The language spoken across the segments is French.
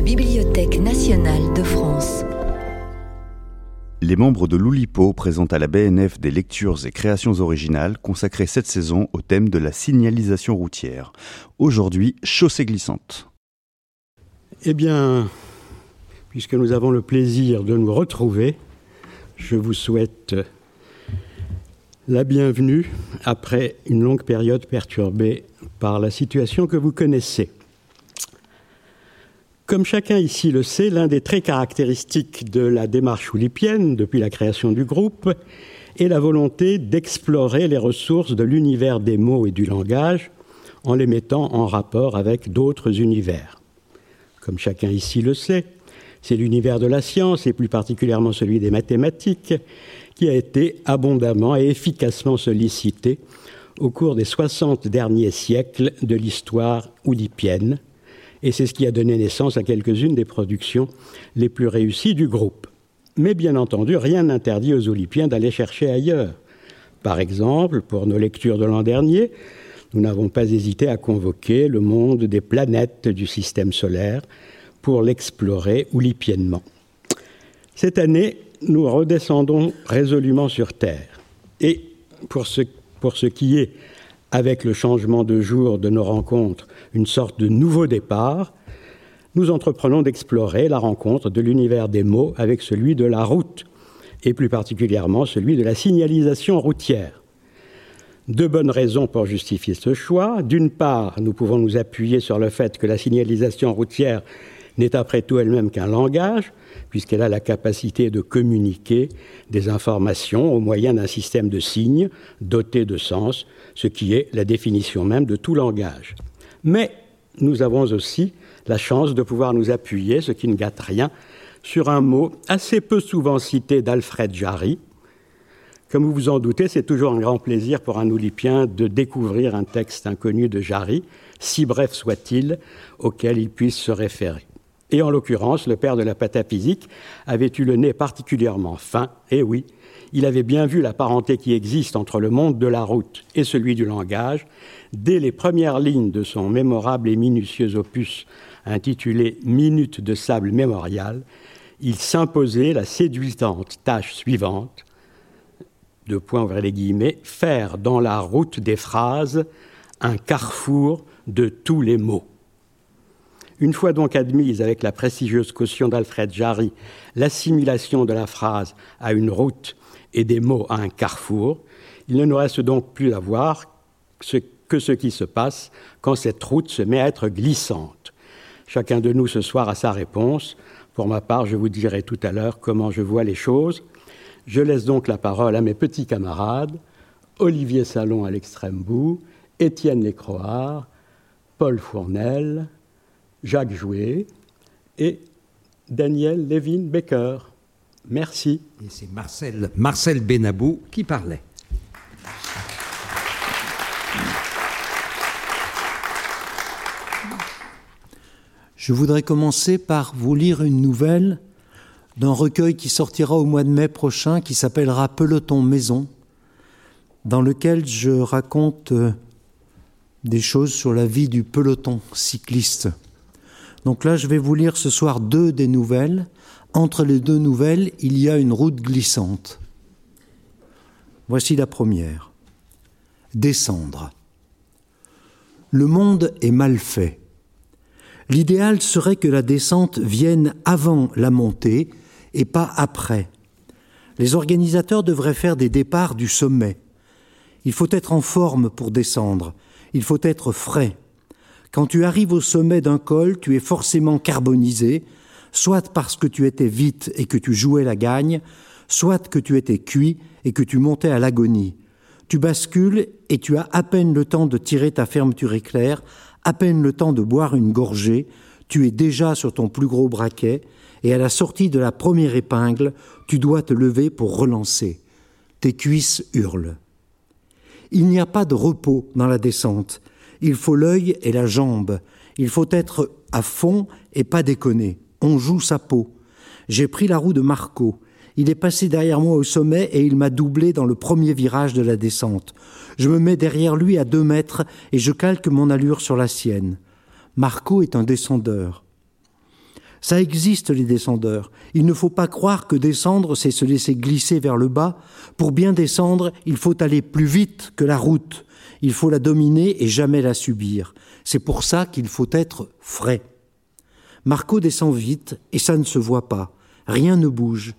la Bibliothèque nationale de France. Les membres de l'Oulipo présentent à la BNF des lectures et créations originales consacrées cette saison au thème de la signalisation routière. Aujourd'hui, chaussée glissante. Eh bien, puisque nous avons le plaisir de nous retrouver, je vous souhaite la bienvenue après une longue période perturbée par la situation que vous connaissez. Comme chacun ici le sait, l'un des traits caractéristiques de la démarche oulipienne depuis la création du groupe est la volonté d'explorer les ressources de l'univers des mots et du langage en les mettant en rapport avec d'autres univers. Comme chacun ici le sait, c'est l'univers de la science, et plus particulièrement celui des mathématiques, qui a été abondamment et efficacement sollicité au cours des 60 derniers siècles de l'histoire oulipienne, et c'est ce qui a donné naissance à quelques-unes des productions les plus réussies du groupe. Mais bien entendu, rien n'interdit aux Olympiens d'aller chercher ailleurs. Par exemple, pour nos lectures de l'an dernier, nous n'avons pas hésité à convoquer le monde des planètes du système solaire pour l'explorer oulipiennement. Cette année, nous redescendons résolument sur Terre. Et pour ce, pour ce qui est avec le changement de jour de nos rencontres, une sorte de nouveau départ, nous entreprenons d'explorer la rencontre de l'univers des mots avec celui de la route, et plus particulièrement celui de la signalisation routière. Deux bonnes raisons pour justifier ce choix. D'une part, nous pouvons nous appuyer sur le fait que la signalisation routière n'est après tout elle-même qu'un langage, puisqu'elle a la capacité de communiquer des informations au moyen d'un système de signes doté de sens, ce qui est la définition même de tout langage. Mais nous avons aussi la chance de pouvoir nous appuyer, ce qui ne gâte rien, sur un mot assez peu souvent cité d'Alfred Jarry. Comme vous vous en doutez, c'est toujours un grand plaisir pour un Oulipien de découvrir un texte inconnu de Jarry, si bref soit-il, auquel il puisse se référer. Et en l'occurrence, le père de la pataphysique avait eu le nez particulièrement fin, et oui, il avait bien vu la parenté qui existe entre le monde de la route et celui du langage dès les premières lignes de son mémorable et minutieux opus intitulé Minute de sable mémorial. Il s'imposait la séduisante tâche suivante de point ouvrir les guillemets, faire dans la route des phrases un carrefour de tous les mots. Une fois donc admise avec la prestigieuse caution d'Alfred Jarry l'assimilation de la phrase à une route et des mots à un carrefour, il ne nous reste donc plus à voir que ce qui se passe quand cette route se met à être glissante. Chacun de nous ce soir a sa réponse. Pour ma part, je vous dirai tout à l'heure comment je vois les choses. Je laisse donc la parole à mes petits camarades, Olivier Salon à l'extrême bout, Étienne Lécroard, Paul Fournel, Jacques Jouet et Daniel Levin Becker. Merci. Et c'est Marcel, Marcel Benabou qui parlait. Je voudrais commencer par vous lire une nouvelle d'un recueil qui sortira au mois de mai prochain qui s'appellera Peloton Maison, dans lequel je raconte euh, des choses sur la vie du peloton cycliste. Donc là, je vais vous lire ce soir deux des nouvelles. Entre les deux nouvelles, il y a une route glissante. Voici la première. Descendre. Le monde est mal fait. L'idéal serait que la descente vienne avant la montée et pas après. Les organisateurs devraient faire des départs du sommet. Il faut être en forme pour descendre. Il faut être frais. Quand tu arrives au sommet d'un col, tu es forcément carbonisé, soit parce que tu étais vite et que tu jouais la gagne, soit que tu étais cuit et que tu montais à l'agonie. Tu bascules et tu as à peine le temps de tirer ta fermeture éclair, à peine le temps de boire une gorgée, tu es déjà sur ton plus gros braquet, et à la sortie de la première épingle, tu dois te lever pour relancer. Tes cuisses hurlent. Il n'y a pas de repos dans la descente. Il faut l'œil et la jambe. Il faut être à fond et pas déconner. On joue sa peau. J'ai pris la roue de Marco. Il est passé derrière moi au sommet et il m'a doublé dans le premier virage de la descente. Je me mets derrière lui à deux mètres et je calque mon allure sur la sienne. Marco est un descendeur. Ça existe, les descendeurs. Il ne faut pas croire que descendre, c'est se laisser glisser vers le bas. Pour bien descendre, il faut aller plus vite que la route. Il faut la dominer et jamais la subir. C'est pour ça qu'il faut être frais. Marco descend vite et ça ne se voit pas. Rien ne bouge.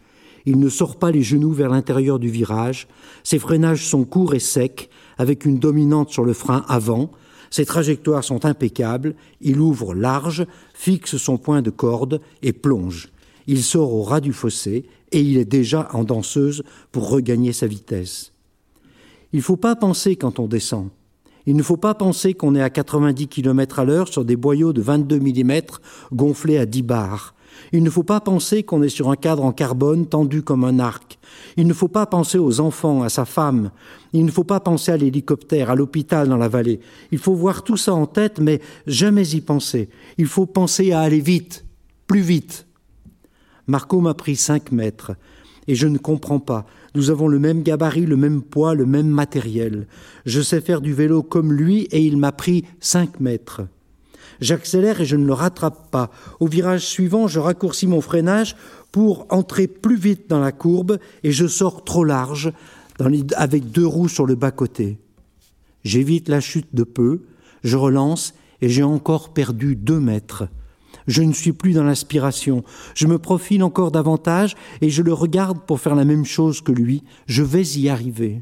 Il ne sort pas les genoux vers l'intérieur du virage. Ses freinages sont courts et secs, avec une dominante sur le frein avant. Ses trajectoires sont impeccables. Il ouvre large, fixe son point de corde et plonge. Il sort au ras du fossé et il est déjà en danseuse pour regagner sa vitesse. Il ne faut pas penser quand on descend. Il ne faut pas penser qu'on est à 90 km à l'heure sur des boyaux de 22 mm gonflés à 10 bars. Il ne faut pas penser qu'on est sur un cadre en carbone tendu comme un arc. Il ne faut pas penser aux enfants, à sa femme. Il ne faut pas penser à l'hélicoptère, à l'hôpital dans la vallée. Il faut voir tout ça en tête, mais jamais y penser. Il faut penser à aller vite, plus vite. Marco m'a pris cinq mètres, et je ne comprends pas. Nous avons le même gabarit, le même poids, le même matériel. Je sais faire du vélo comme lui, et il m'a pris cinq mètres. J'accélère et je ne le rattrape pas. Au virage suivant, je raccourcis mon freinage pour entrer plus vite dans la courbe et je sors trop large avec deux roues sur le bas-côté. J'évite la chute de peu, je relance et j'ai encore perdu deux mètres. Je ne suis plus dans l'aspiration. Je me profile encore davantage et je le regarde pour faire la même chose que lui. Je vais y arriver.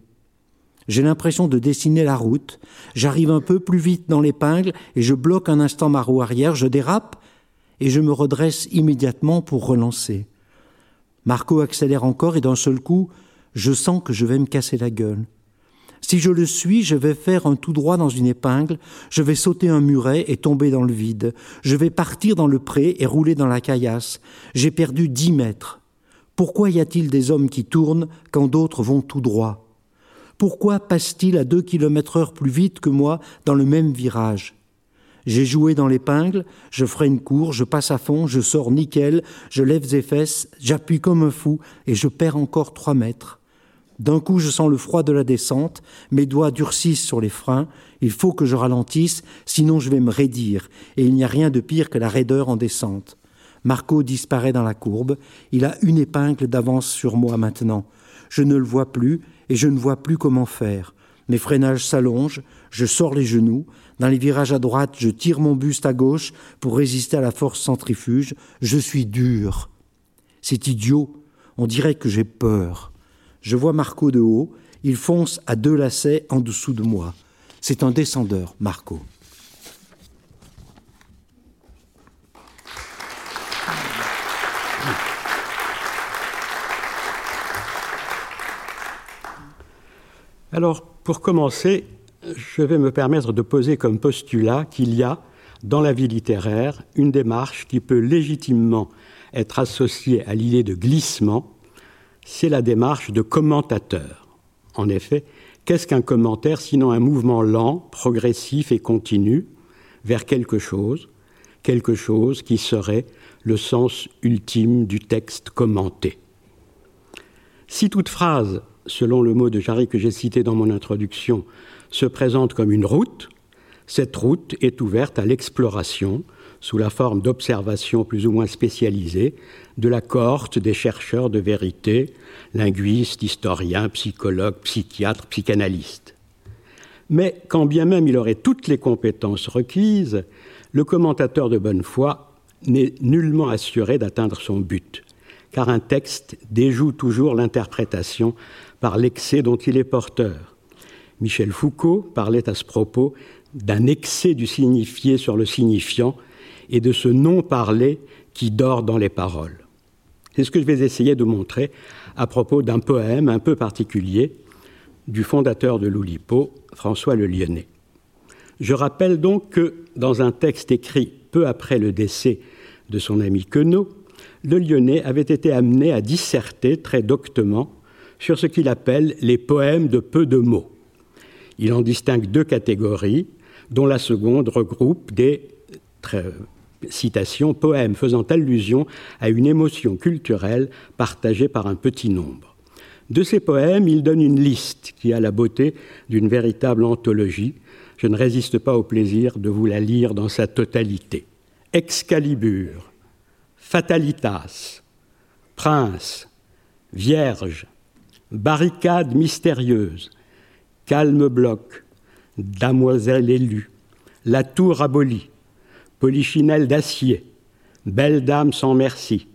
J'ai l'impression de dessiner la route. J'arrive un peu plus vite dans l'épingle et je bloque un instant ma roue arrière. Je dérape et je me redresse immédiatement pour relancer. Marco accélère encore et d'un seul coup, je sens que je vais me casser la gueule. Si je le suis, je vais faire un tout droit dans une épingle, je vais sauter un muret et tomber dans le vide, je vais partir dans le pré et rouler dans la caillasse. J'ai perdu dix mètres. Pourquoi y a-t-il des hommes qui tournent quand d'autres vont tout droit? Pourquoi passe-t-il à deux kilomètres heure plus vite que moi dans le même virage? J'ai joué dans l'épingle, je freine court, je passe à fond, je sors nickel, je lève les fesses, j'appuie comme un fou et je perds encore trois mètres. D'un coup, je sens le froid de la descente, mes doigts durcissent sur les freins, il faut que je ralentisse, sinon je vais me raidir, et il n'y a rien de pire que la raideur en descente. Marco disparaît dans la courbe, il a une épingle d'avance sur moi maintenant. Je ne le vois plus, et je ne vois plus comment faire. Mes freinages s'allongent, je sors les genoux, dans les virages à droite, je tire mon buste à gauche pour résister à la force centrifuge, je suis dur. C'est idiot, on dirait que j'ai peur. Je vois Marco de haut, il fonce à deux lacets en dessous de moi. C'est un descendeur, Marco. Alors, pour commencer, je vais me permettre de poser comme postulat qu'il y a, dans la vie littéraire, une démarche qui peut légitimement être associée à l'idée de glissement, c'est la démarche de commentateur. En effet, qu'est-ce qu'un commentaire sinon un mouvement lent, progressif et continu vers quelque chose, quelque chose qui serait le sens ultime du texte commenté? Si toute phrase selon le mot de Jarry que j'ai cité dans mon introduction, se présente comme une route, cette route est ouverte à l'exploration, sous la forme d'observations plus ou moins spécialisées, de la cohorte des chercheurs de vérité, linguistes, historiens, psychologues, psychiatres, psychanalystes. Mais quand bien même il aurait toutes les compétences requises, le commentateur de bonne foi n'est nullement assuré d'atteindre son but, car un texte déjoue toujours l'interprétation par l'excès dont il est porteur. Michel Foucault parlait à ce propos d'un excès du signifié sur le signifiant et de ce non-parler qui dort dans les paroles. C'est ce que je vais essayer de montrer à propos d'un poème un peu particulier du fondateur de l'Oulipo, François Le Lyonnais. Je rappelle donc que, dans un texte écrit peu après le décès de son ami Queneau, Le Lyonnais avait été amené à disserter très doctement sur ce qu'il appelle les poèmes de peu de mots. Il en distingue deux catégories, dont la seconde regroupe des citations poèmes faisant allusion à une émotion culturelle partagée par un petit nombre. De ces poèmes, il donne une liste qui a la beauté d'une véritable anthologie. Je ne résiste pas au plaisir de vous la lire dans sa totalité. Excalibur, Fatalitas, Prince, Vierge, Barricade mystérieuse, Calme bloc, Damoiselle élue, La tour abolie, Polichinelle d'acier, Belle dame sans merci,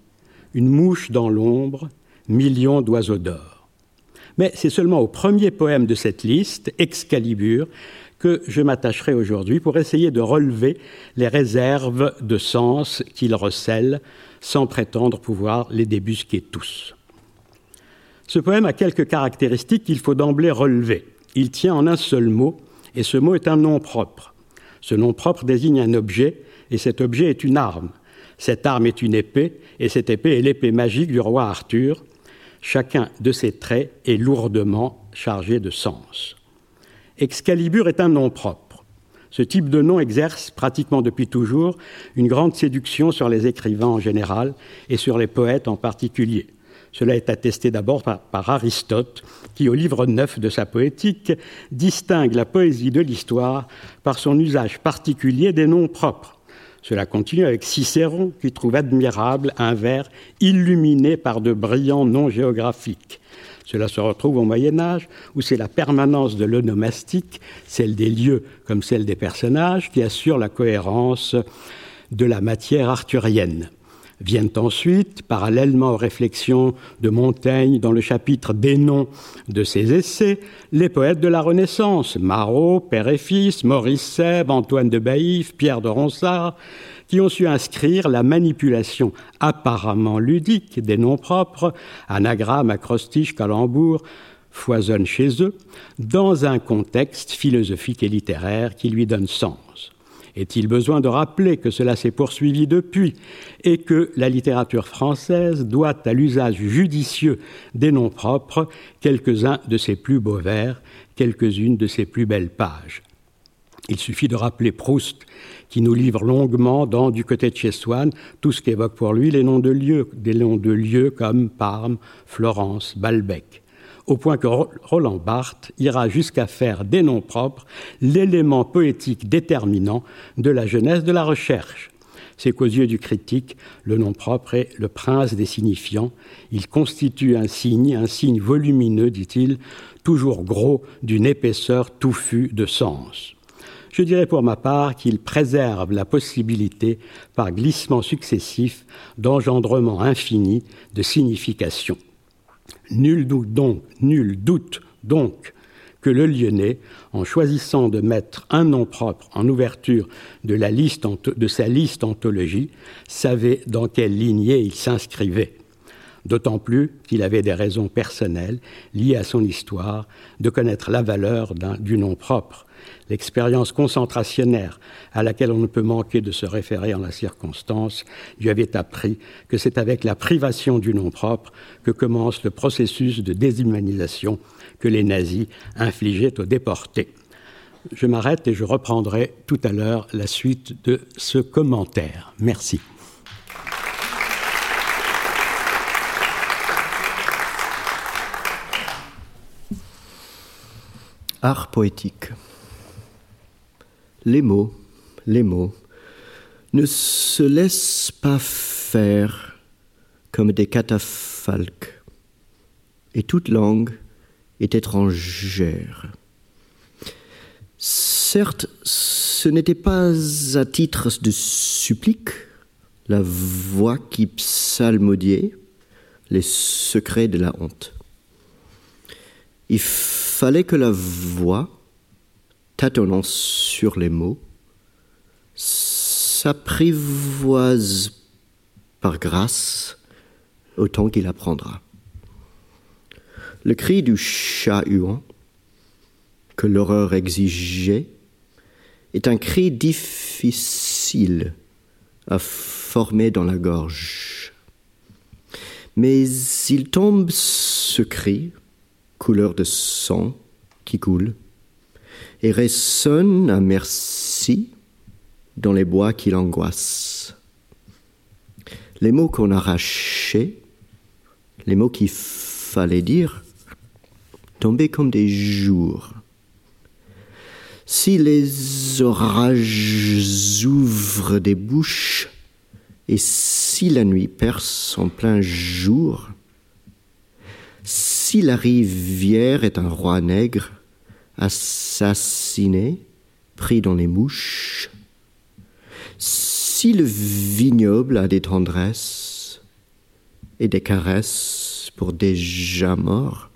Une mouche dans l'ombre, Millions d'oiseaux d'or. Mais c'est seulement au premier poème de cette liste, Excalibur, que je m'attacherai aujourd'hui pour essayer de relever les réserves de sens qu'il recèle sans prétendre pouvoir les débusquer tous. Ce poème a quelques caractéristiques qu'il faut d'emblée relever. Il tient en un seul mot, et ce mot est un nom propre. Ce nom propre désigne un objet, et cet objet est une arme. Cette arme est une épée, et cette épée est l'épée magique du roi Arthur. Chacun de ces traits est lourdement chargé de sens. Excalibur est un nom propre. Ce type de nom exerce, pratiquement depuis toujours, une grande séduction sur les écrivains en général et sur les poètes en particulier. Cela est attesté d'abord par, par, Aristote, qui, au livre 9 de sa poétique, distingue la poésie de l'histoire par son usage particulier des noms propres. Cela continue avec Cicéron, qui trouve admirable un vers illuminé par de brillants noms géographiques. Cela se retrouve au Moyen Âge, où c'est la permanence de l'onomastique, celle des lieux comme celle des personnages, qui assure la cohérence de la matière arthurienne. Viennent ensuite, parallèlement aux réflexions de Montaigne dans le chapitre des noms de ses essais, les poètes de la Renaissance, Marot, père et fils, Maurice Sèvres, Antoine de Baïf, Pierre de Ronsard, qui ont su inscrire la manipulation apparemment ludique des noms propres, anagramme, acrostiche, calembour, foisonnent chez eux, dans un contexte philosophique et littéraire qui lui donne sens. Est-il besoin de rappeler que cela s'est poursuivi depuis et que la littérature française doit à l'usage judicieux des noms propres quelques-uns de ses plus beaux vers, quelques-unes de ses plus belles pages? Il suffit de rappeler Proust, qui nous livre longuement dans Du côté de chez Swann tout ce qu'évoque pour lui les noms de lieux, des noms de lieux comme Parme, Florence, Balbec, au point que Roland Barthes ira jusqu'à faire des noms propres l'élément poétique déterminant de la jeunesse de la recherche. C'est qu'aux yeux du critique, le nom propre est le prince des signifiants. Il constitue un signe, un signe volumineux, dit-il, toujours gros, d'une épaisseur touffue de sens. Je dirais pour ma part qu'il préserve la possibilité, par glissement successif, d'engendrement infini de signification. Nul doute donc, nul doute donc que le Lyonnais, en choisissant de mettre un nom propre en ouverture de, de sa liste anthologie, savait dans quelle lignée il s'inscrivait d'autant plus qu'il avait des raisons personnelles liées à son histoire de connaître la valeur du nom propre, L'expérience concentrationnaire à laquelle on ne peut manquer de se référer en la circonstance lui avait appris que c'est avec la privation du nom propre que commence le processus de déshumanisation que les nazis infligeaient aux déportés. Je m'arrête et je reprendrai tout à l'heure la suite de ce commentaire. Merci. Art poétique les mots, les mots, ne se laissent pas faire comme des catafalques, et toute langue est étrangère. Certes, ce n'était pas à titre de supplique la voix qui psalmodiait les secrets de la honte. Il fallait que la voix tâtonnant sur les mots, s'apprivoise par grâce autant qu'il apprendra. Le cri du chat huant, que l'horreur exigeait, est un cri difficile à former dans la gorge. Mais il tombe ce cri, couleur de sang qui coule, et résonne à merci dans les bois qui l'angoissent. Les mots qu'on arrachait, les mots qu'il fallait dire, tombaient comme des jours. Si les orages ouvrent des bouches Et si la nuit perce en plein jour, si la rivière est un roi nègre, assassiné, pris dans les mouches, si le vignoble a des tendresses et des caresses pour déjà morts,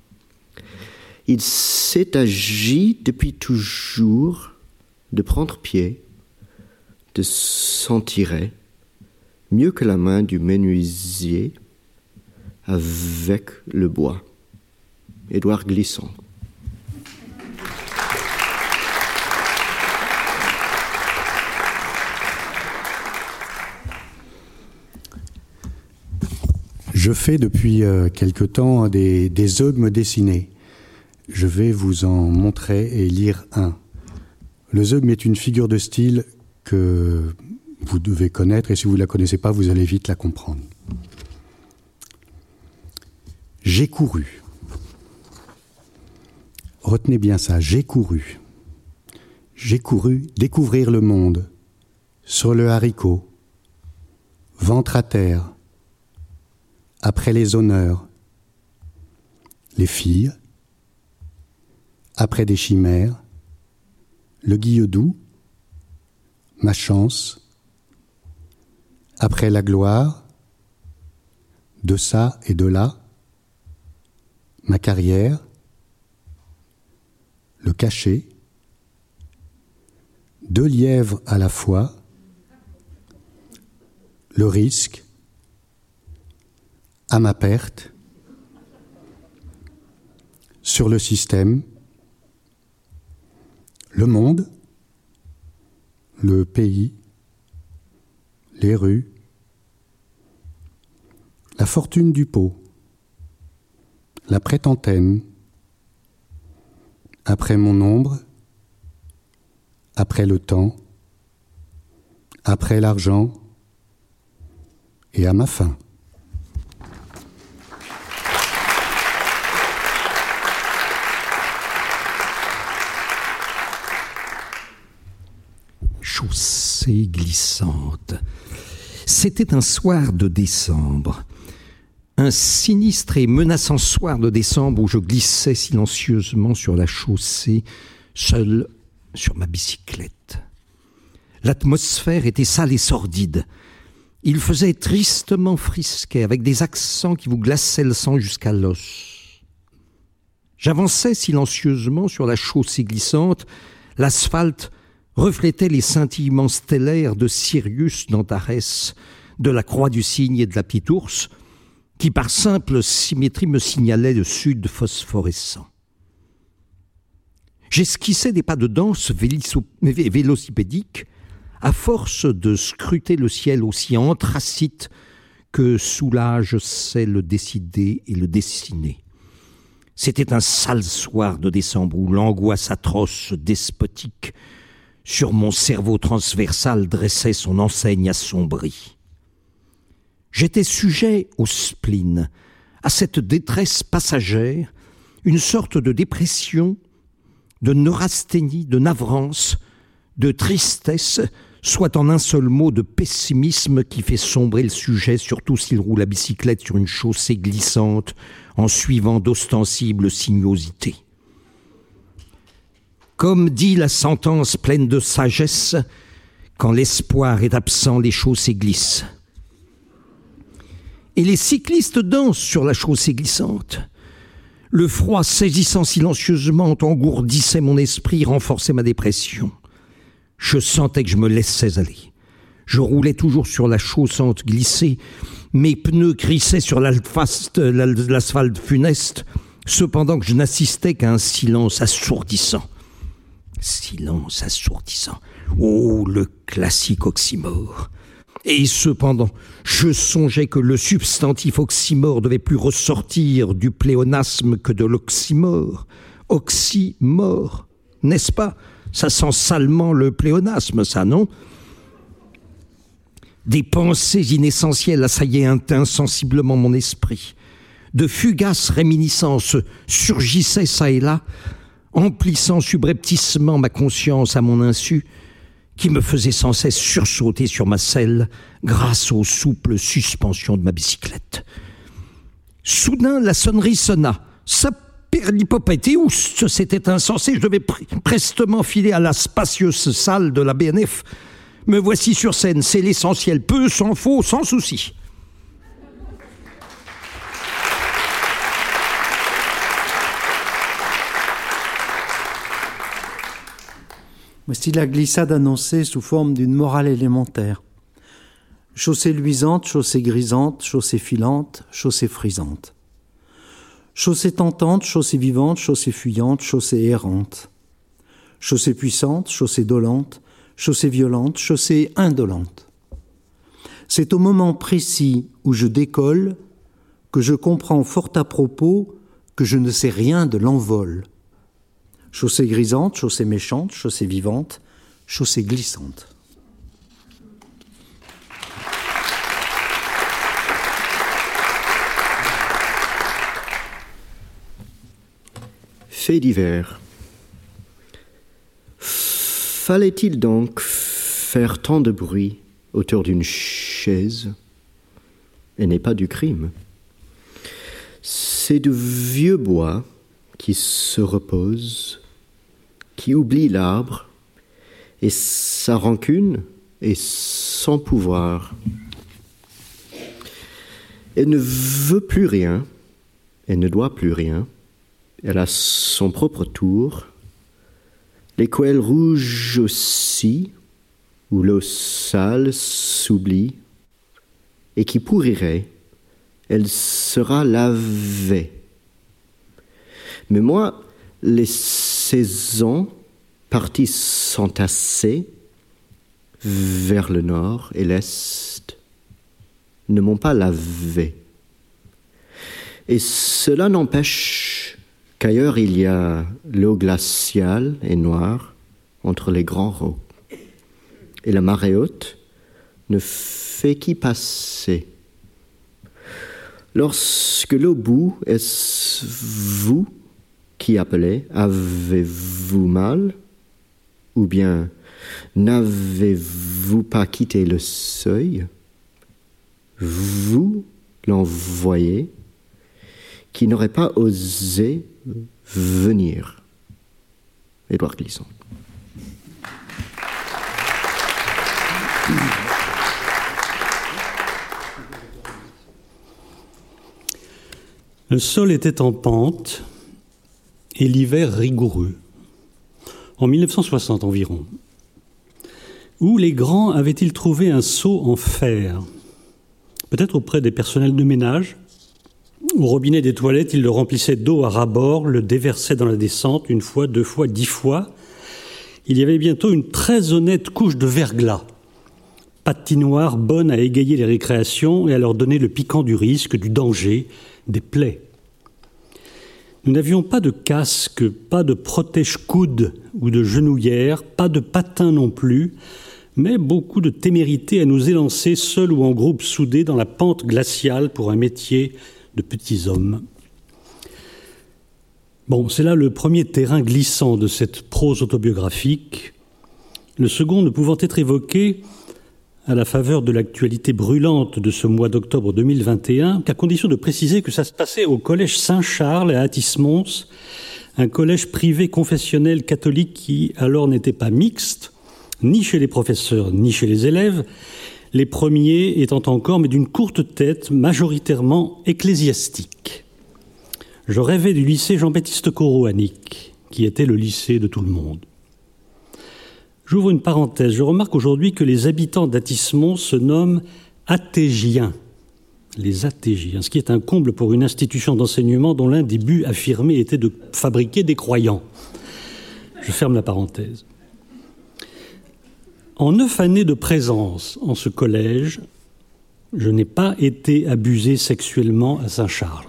il s'est agi depuis toujours de prendre pied, de s'en tirer, mieux que la main du menuisier avec le bois. Édouard Glissant. Je fais depuis euh, quelque temps des, des dessinés. Je vais vous en montrer et lire un. Le zeugme est une figure de style que vous devez connaître et si vous ne la connaissez pas, vous allez vite la comprendre. J'ai couru. Retenez bien ça, j'ai couru. J'ai couru découvrir le monde, sur le haricot, ventre à terre, après les honneurs, les filles, après des chimères, le guilledou, ma chance, après la gloire, de ça et de là, ma carrière, le cachet, deux lièvres à la fois, le risque, à ma perte, sur le système, le monde, le pays, les rues, la fortune du pot, la prétentaine, après mon ombre, après le temps, après l'argent. Et à ma fin. Chaussée glissante. C'était un soir de décembre un sinistre et menaçant soir de décembre où je glissais silencieusement sur la chaussée, seul sur ma bicyclette. L'atmosphère était sale et sordide. Il faisait tristement frisquet, avec des accents qui vous glaçaient le sang jusqu'à l'os. J'avançais silencieusement sur la chaussée glissante. L'asphalte reflétait les scintillements stellaires de Sirius d'Antares, de la Croix du Cygne et de la Petite Ours, qui par simple symétrie me signalait le sud phosphorescent. J'esquissais des pas de danse vélocipédiques à force de scruter le ciel aussi anthracite que soulage sait le décider et le dessiner. C'était un sale soir de décembre où l'angoisse atroce, despotique, sur mon cerveau transversal dressait son enseigne assombrie. J'étais sujet au spleen, à cette détresse passagère, une sorte de dépression, de neurasthénie, de navrance, de tristesse, soit en un seul mot de pessimisme qui fait sombrer le sujet, surtout s'il roule la bicyclette sur une chaussée glissante en suivant d'ostensibles sinuosités. Comme dit la sentence pleine de sagesse, quand l'espoir est absent, les chaussées glissent et les cyclistes dansent sur la chaussée glissante. Le froid saisissant silencieusement engourdissait mon esprit, renforçait ma dépression. Je sentais que je me laissais aller. Je roulais toujours sur la chaussante glissée, mes pneus crissaient sur l'asphalte funeste, cependant que je n'assistais qu'à un silence assourdissant. Silence assourdissant. Oh, le classique oxymore. Et cependant, je songeais que le substantif oxymore devait plus ressortir du pléonasme que de l'oxymore. Oxymore, n'est-ce pas? Ça sent salement le pléonasme, ça, non? Des pensées inessentielles assaillaient insensiblement mon esprit. De fugaces réminiscences surgissaient çà et là, emplissant subrepticement ma conscience à mon insu, qui me faisait sans cesse sursauter sur ma selle grâce aux souples suspensions de ma bicyclette. Soudain, la sonnerie sonna. Ça était où c'était insensé, je devais prestement filer à la spacieuse salle de la BNF. Me voici sur scène, c'est l'essentiel, peu, sans faux, sans souci. Voici la glissade annoncée sous forme d'une morale élémentaire. Chaussée luisante, chaussée grisante, chaussée filante, chaussée frisante. Chaussée tentante, chaussée vivante, chaussée fuyante, chaussée errante. Chaussée puissante, chaussée dolente, chaussée violente, chaussée indolente. C'est au moment précis où je décolle que je comprends fort à propos que je ne sais rien de l'envol. Chaussée grisante, chaussée méchante, chaussée vivante, chaussée glissante. Fait divers. Fallait-il donc faire tant de bruit autour d'une chaise et n'est pas du crime? C'est du vieux bois qui se repose, qui oublie l'arbre et sa rancune et son pouvoir. Elle ne veut plus rien, elle ne doit plus rien, elle a son propre tour, l'écuelle rouge aussi, où l'eau sale s'oublie, et qui pourrirait, elle sera lavée mais moi, les saisons parties s'entasser vers le nord et l'est ne m'ont pas lavé. Et cela n'empêche qu'ailleurs il y a l'eau glaciale et noire entre les grands rocs. Et la marée haute ne fait qu'y passer. Lorsque l'eau bout, est-ce vous qui appelait Avez-vous mal? Ou bien N'avez-vous pas quitté le seuil? Vous l'envoyez qui n'aurait pas osé venir. Édouard Glisson. Le sol était en pente, et l'hiver rigoureux, en 1960 environ. Où les grands avaient-ils trouvé un seau en fer? Peut-être auprès des personnels de ménage? Au robinet des toilettes, ils le remplissaient d'eau à ras-bord, le déversaient dans la descente une fois, deux fois, dix fois. Il y avait bientôt une très honnête couche de verglas, patinoire bonne à égayer les récréations et à leur donner le piquant du risque, du danger, des plaies. Nous n'avions pas de casque, pas de protège-coude ou de genouillère, pas de patin non plus, mais beaucoup de témérité à nous élancer seuls ou en groupe soudés dans la pente glaciale pour un métier de petits hommes. Bon, c'est là le premier terrain glissant de cette prose autobiographique, le second ne pouvant être évoqué à la faveur de l'actualité brûlante de ce mois d'octobre 2021, qu'à condition de préciser que ça se passait au collège Saint-Charles à Atis-Mons, un collège privé confessionnel catholique qui alors n'était pas mixte, ni chez les professeurs, ni chez les élèves, les premiers étant encore, mais d'une courte tête, majoritairement ecclésiastique. Je rêvais du lycée Jean-Baptiste Corot à qui était le lycée de tout le monde. J'ouvre une parenthèse. Je remarque aujourd'hui que les habitants d'Atismont se nomment athégiens. Les athégiens, ce qui est un comble pour une institution d'enseignement dont l'un des buts affirmés était de fabriquer des croyants. Je ferme la parenthèse. En neuf années de présence en ce collège, je n'ai pas été abusé sexuellement à Saint-Charles.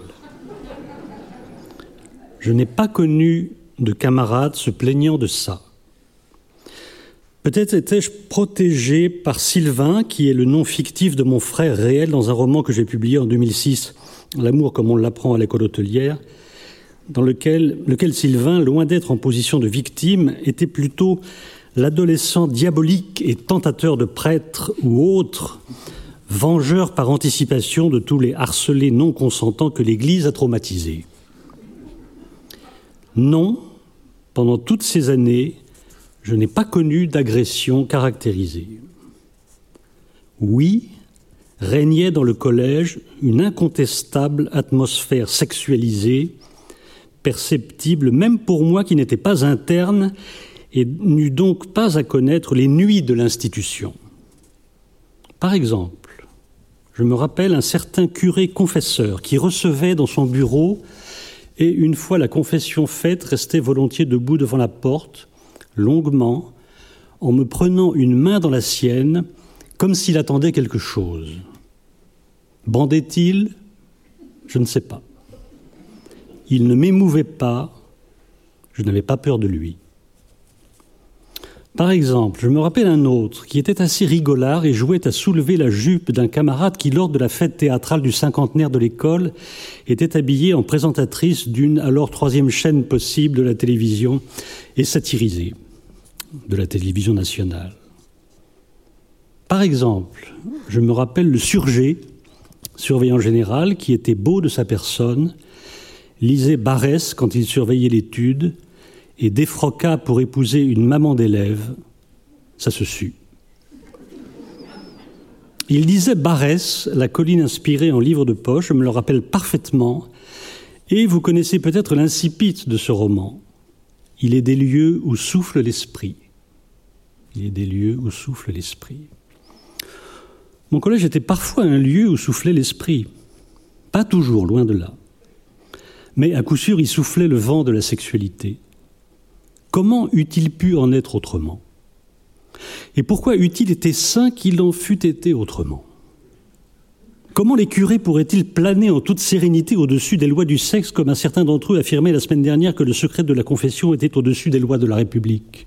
Je n'ai pas connu de camarades se plaignant de ça. Peut-être étais-je protégé par Sylvain, qui est le nom fictif de mon frère réel dans un roman que j'ai publié en 2006, L'amour comme on l'apprend à l'école hôtelière, dans lequel, lequel Sylvain, loin d'être en position de victime, était plutôt l'adolescent diabolique et tentateur de prêtres ou autres, vengeur par anticipation de tous les harcelés non consentants que l'Église a traumatisés. Non, pendant toutes ces années, je n'ai pas connu d'agression caractérisée. Oui, régnait dans le collège une incontestable atmosphère sexualisée, perceptible même pour moi qui n'étais pas interne et n'eus donc pas à connaître les nuits de l'institution. Par exemple, je me rappelle un certain curé confesseur qui recevait dans son bureau et, une fois la confession faite, restait volontiers debout devant la porte, longuement, en me prenant une main dans la sienne, comme s'il attendait quelque chose. Bandait-il? Je ne sais pas. Il ne m'émouvait pas, je n'avais pas peur de lui. Par exemple, je me rappelle un autre qui était assez rigolard et jouait à soulever la jupe d'un camarade qui, lors de la fête théâtrale du cinquantenaire de l'école, était habillé en présentatrice d'une alors troisième chaîne possible de la télévision et satirisée de la télévision nationale. Par exemple, je me rappelle le surgé surveillant général, qui était beau de sa personne, lisait Barès quand il surveillait l'étude, et défroqua pour épouser une maman d'élève, ça se sut. Il disait Barès, la colline inspirée en livre de poche, je me le rappelle parfaitement, et vous connaissez peut-être l'incipit de ce roman. Il est des lieux où souffle l'esprit. Il est des lieux où souffle l'esprit. Mon collège était parfois un lieu où soufflait l'esprit. Pas toujours, loin de là. Mais à coup sûr, il soufflait le vent de la sexualité. Comment eût-il pu en être autrement? Et pourquoi eût-il été saint qu'il en fût été autrement? Comment les curés pourraient-ils planer en toute sérénité au-dessus des lois du sexe, comme un certain d'entre eux affirmaient la semaine dernière que le secret de la confession était au-dessus des lois de la République?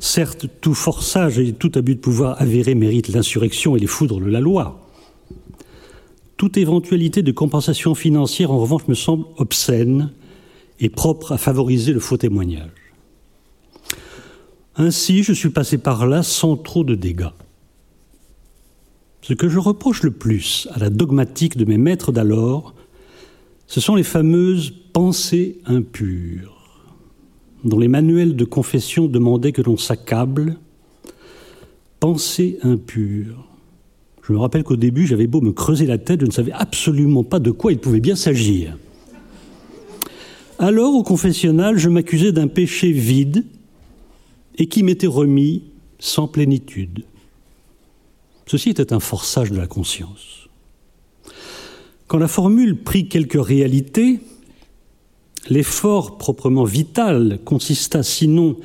Certes, tout forçage et tout abus de pouvoir avéré mérite l'insurrection et les foudres de la loi. Toute éventualité de compensation financière, en revanche, me semble obscène et propre à favoriser le faux témoignage. Ainsi, je suis passé par là sans trop de dégâts. Ce que je reproche le plus à la dogmatique de mes maîtres d'alors, ce sont les fameuses pensées impures dont les manuels de confession demandaient que l'on s'accable, pensée impure. Je me rappelle qu'au début, j'avais beau me creuser la tête, je ne savais absolument pas de quoi il pouvait bien s'agir. Alors, au confessionnal, je m'accusais d'un péché vide et qui m'était remis sans plénitude. Ceci était un forçage de la conscience. Quand la formule prit quelques réalités, L'effort proprement vital consista sinon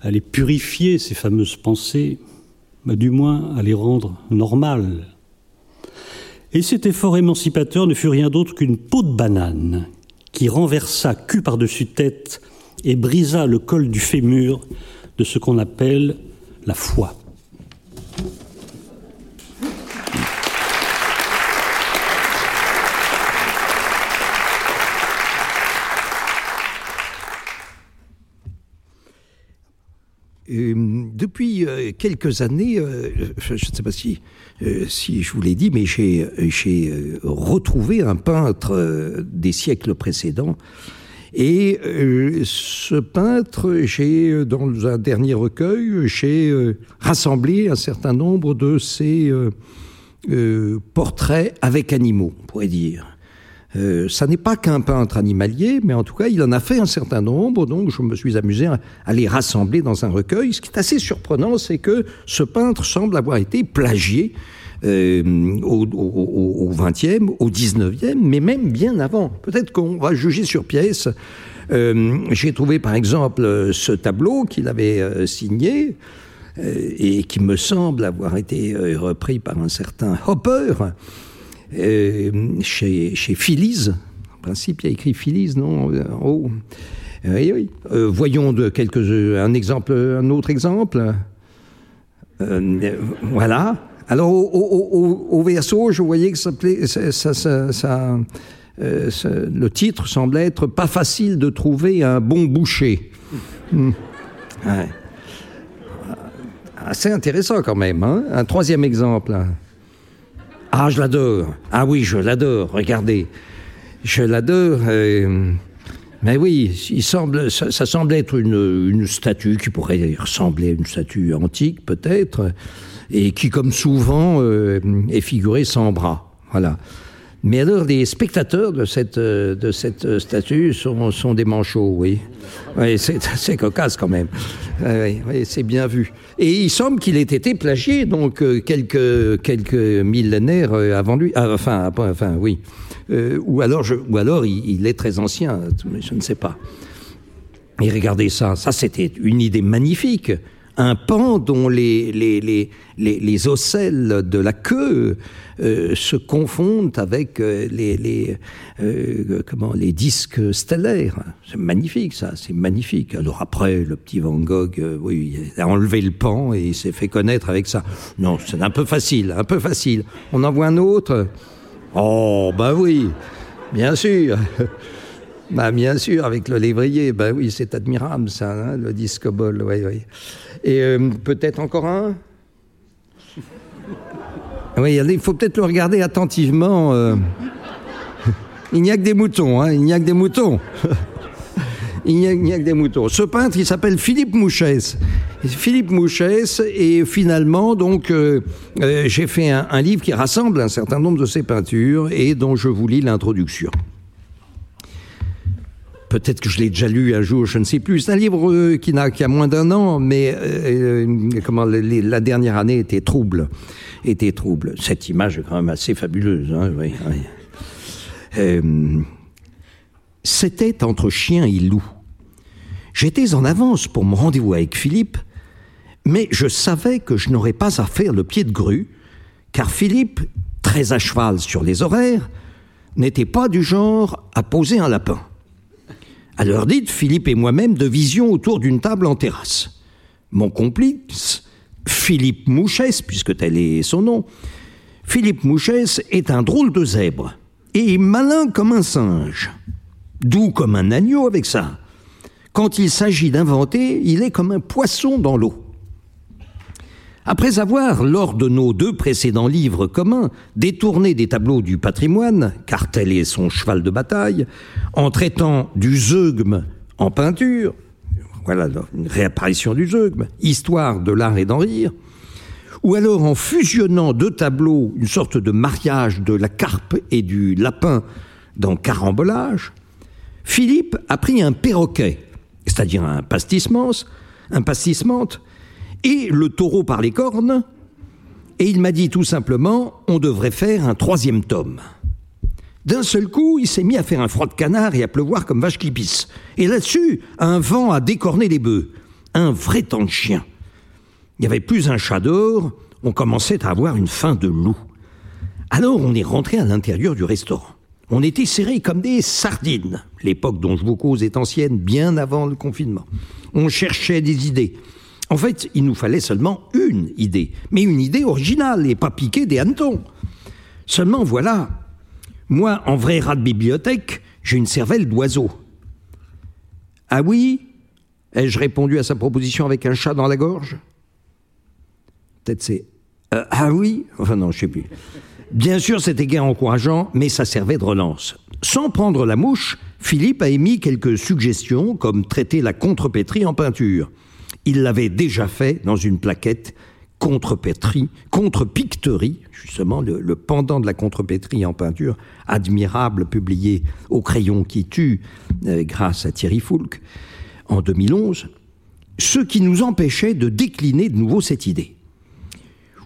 à les purifier, ces fameuses pensées, mais du moins à les rendre normales. Et cet effort émancipateur ne fut rien d'autre qu'une peau de banane qui renversa cul par-dessus tête et brisa le col du fémur de ce qu'on appelle la foi. Euh, depuis euh, quelques années, euh, je ne sais pas si, je vous l'ai dit, mais j'ai retrouvé un peintre des siècles précédents. Et ce peintre, j'ai, dans un dernier recueil, j'ai rassemblé un certain nombre de ses portraits avec animaux, on pourrait dire. Euh, ça n'est pas qu'un peintre animalier, mais en tout cas, il en a fait un certain nombre, donc je me suis amusé à, les rassembler dans un recueil. Ce qui est assez surprenant, c'est que ce peintre semble avoir été plagié euh, au, au, 20e, au 19e, mais même bien avant. Peut-être qu'on va juger sur pièce. Euh, j'ai trouvé par exemple ce tableau qu'il avait signé et qui me semble avoir été repris par un certain Hopper. Euh, chez, chez Phillies. En principe, il y a écrit Phillies, non. Euh, oui, oui. Euh, voyons quelques, un, exemple, un autre exemple. voilà. Alors, au, au, verso, je voyais que ça le titre semblait être Pas facile de trouver un bon boucher. Hmm. Assez intéressant quand même. Hein Un troisième exemple. Ah, je l'adore. Ah oui, je l'adore. Regardez. Je l'adore. Euh, mais oui, il semble, ça, semble être une, statue qui pourrait ressembler à une statue antique, peut-être, et qui, comme souvent, euh, est figurée sans bras. Voilà. Mais alors, les spectateurs de cette, euh, de cette statue sont, sont des manchots, oui. c'est cocasse quand même. C'est bien vu. Et il semble qu'il ait été plagié, donc, euh, quelques, quelques millénaires euh, avant lui. Ah, enfin, enfin, oui. ou alors, ou alors il, il, est très ancien, je ne sais pas. Et regardez ça, ça c'était une idée magnifique un pan dont les, les, les, les, ocelles de la queue euh, se confondent avec euh, les, les, euh, comment, les disques stellaires. C'est magnifique, ça, c'est magnifique. Alors après, le petit Van Gogh, oui, a enlevé le pan et il s'est fait connaître avec ça. Non, c'est un peu facile, un peu facile. On en voit un autre Oh, bah oui, bien sûr bah, bien sûr, avec le lévrier, bah oui, c'est admirable ça, hein, le disco ball, oui, oui. Et euh, peut-être encore un? Oui, il faut peut-être le regarder attentivement. Euh. Il n'y a que des moutons, hein, il n'y a que des moutons. il n'y a, que des moutons. Ce peintre, il s'appelle Philippe Mouchès. Philippe Mouchès, et finalement, donc, euh, j'ai fait un, un livre qui rassemble un certain nombre de ses peintures et dont je vous lis l'introduction. Peut-être que je l'ai déjà lu un jour, je ne sais plus. C'est un livre euh, qui n'a qu'à moins d'un an, mais euh, euh, la dernière année était trouble, était trouble. Cette image est quand même assez fabuleuse. Hein, oui, oui. C'était entre chien et loup. J'étais en avance pour mon rendez-vous avec Philippe, mais je savais que je n'aurais pas à faire le pied de grue, car Philippe, très à cheval sur les horaires, n'était pas du genre à poser un lapin. À l'heure dite, Philippe et moi-même devisions autour d'une table en terrasse. Mon complice, Philippe Mouchès, puisque tel est son nom, Philippe Mouchès est un drôle de zèbre et malin comme un singe, doux comme un agneau avec ça. Quand il s'agit d'inventer, il est comme un poisson dans l'eau. Après avoir, lors de nos deux précédents livres communs, détourné des tableaux du patrimoine, car tel est son cheval de bataille, en traitant du zeugme en peinture, voilà une réapparition du zeugme, histoire de l'art et d'en rire, ou alors en fusionnant deux tableaux, une sorte de mariage de la carpe et du lapin dans Carambolage, Philippe a pris un perroquet, c'est-à-dire un pastissement, un pastissement, et le taureau par les cornes, et il m'a dit tout simplement on devrait faire un troisième tome. D'un seul coup, il s'est mis à faire un froid de canard et à pleuvoir comme vache qui pisse. Et là-dessus, un vent a décorné les bœufs. Un vrai temps de chien. Il n'y avait plus un chat d'or, on commençait à avoir une faim de loup. Alors on est rentré à l'intérieur du restaurant. On était serrés comme des sardines. L'époque dont je vous cause est ancienne, bien avant le confinement. On cherchait des idées. En fait, il nous fallait seulement une idée, mais une idée originale et pas piquer des hannetons. Seulement voilà, moi, en vrai rat de bibliothèque, j'ai une cervelle d'oiseau. Ah oui? Ai-je répondu à sa proposition avec un chat dans la gorge? Peut-être c'est euh, Ah oui? Enfin non, je sais plus. Bien sûr, c'était guère encourageant, mais ça servait de relance. Sans prendre la mouche, Philippe a émis quelques suggestions, comme traiter la contrepétrie en peinture. Il l'avait déjà fait dans une plaquette contrepétrie, contre-picterie, justement le, pendant de la contrepétrie en peinture, admirable, publié au crayon qui tue, euh, grâce à Thierry Foulque, en 2011, ce qui nous empêchait de décliner de nouveau cette idée.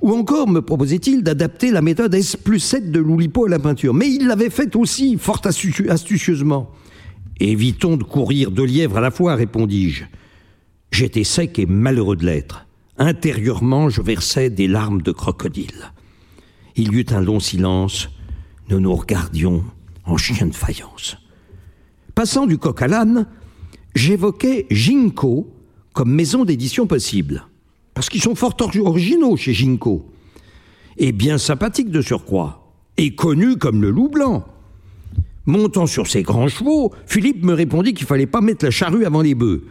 Ou encore me proposait-il d'adapter la méthode S plus 7 de l'Oulipo à la peinture. Mais il l'avait fait aussi fort astucieusement. Évitons de courir deux lièvres à la fois, répondis-je. J'étais sec et malheureux de l'être. Intérieurement, je versais des larmes de crocodile. Il y eut un long silence. Nous nous regardions en chien de faïence. Passant du coq à l'âne, j'évoquais Ginkgo comme maison d'édition possible. Parce qu'ils sont fort originaux chez Ginkgo. Et bien sympathiques de surcroît. Et connus comme le loup blanc. Montant sur ses grands chevaux, Philippe me répondit qu'il fallait pas mettre la charrue avant les bœufs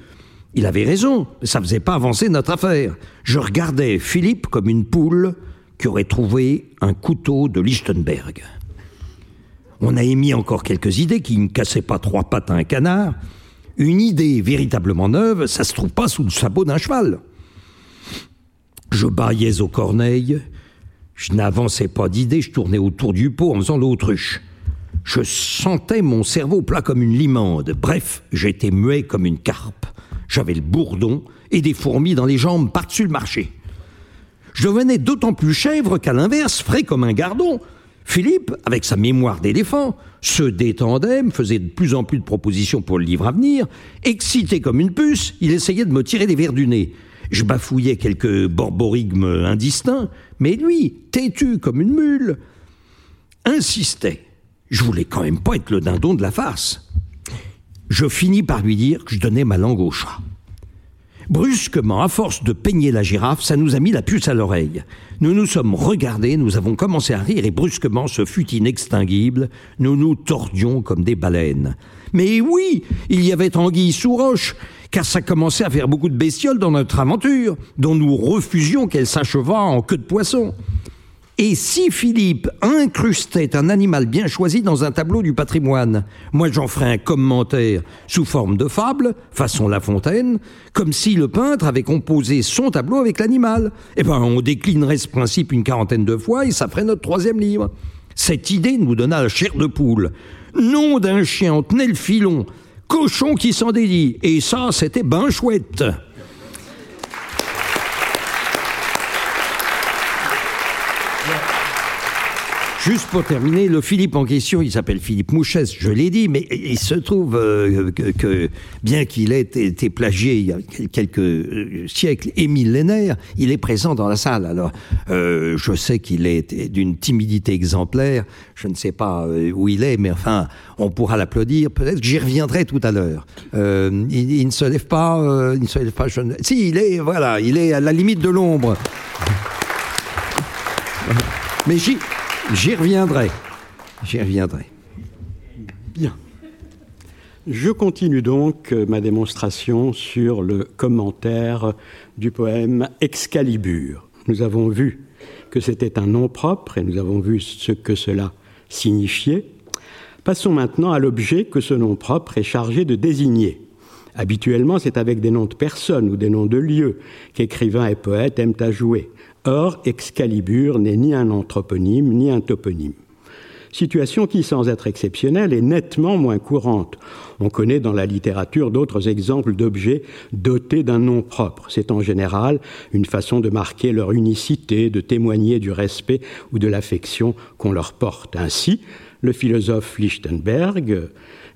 Il avait raison, ça faisait pas avancer notre affaire. Je regardais Philippe comme une poule qui aurait trouvé un couteau de Lichtenberg. On a émis encore quelques idées qui ne cassaient pas trois pattes à un canard. Une idée véritablement neuve, ça se trouve pas sous le sabot d'un cheval. Je baillais aux corneilles, je n'avançais pas d'idées, je tournais autour du pot en faisant l'autruche. Je sentais mon cerveau plat comme une limande. Bref, j'étais muet comme une carpe. J'avais le bourdon et des fourmis dans les jambes par-dessus le marché. Je devenais d'autant plus chèvre qu'à l'inverse, frais comme un gardon. Philippe, avec sa mémoire d'éléphant, se détendait, me faisait de plus en plus de propositions pour le livre à venir. Excité comme une puce, il essayait de me tirer des vers du nez. Je bafouillais quelques borborigmes indistincts, mais lui, têtu comme une mule, insistait. Je voulais quand même pas être le dindon de la farce. Je finis par lui dire que je donnais ma langue au chat. Brusquement, à force de peigner la girafe, ça nous a mis la puce à l'oreille. Nous nous sommes regardés, nous avons commencé à rire et brusquement, ce fut inextinguible, nous nous tordions comme des baleines. Mais oui, il y avait anguille sous roche, car ça commençait à faire beaucoup de bestioles dans notre aventure, dont nous refusions qu'elle s'achevât en queue de poisson. Et si Philippe incrustait un animal bien choisi dans un tableau du patrimoine, moi j'en ferais un commentaire sous forme de fable, façon La Fontaine, comme si le peintre avait composé son tableau avec l'animal. Eh ben, on déclinerait ce principe une quarantaine de fois et ça ferait notre troisième livre. Cette idée nous donna la chair de poule. Nom d'un chien, on tenait le filon. Cochon qui s'en dédie. Et ça, c'était ben chouette. Juste pour terminer, le Philippe en question, il s'appelle Philippe Mouchès, je l'ai dit, mais il se trouve euh, que, bien qu'il ait été plagié il y a quelques euh, siècles et millénaires, il est présent dans la salle. Alors, euh, je sais qu'il est d'une timidité exemplaire, je ne sais pas où il est, mais enfin, on pourra l'applaudir. Peut-être que j'y reviendrai tout à l'heure. Il, ne se lève pas, il ne se lève pas. Si, il est, voilà, il est à la limite de l'ombre. Mais j'y J'y reviendrai. Bien. Je continue donc euh, ma démonstration sur le commentaire du poème Excalibur. Nous avons vu que c'était un nom propre et nous avons vu ce que cela signifiait. Passons maintenant à l'objet que ce nom propre est chargé de désigner. Habituellement, c'est avec des noms de personnes ou des noms de lieux qu'écrivains et poètes aiment à jouer. Or, Excalibur n'est ni un anthroponyme ni un toponyme. Situation qui, sans être exceptionnelle, est nettement moins courante. On connaît dans la littérature d'autres exemples d'objets dotés d'un nom propre. C'est en général une façon de marquer leur unicité, de témoigner du respect ou de l'affection qu'on leur porte. Ainsi, le philosophe Lichtenberg,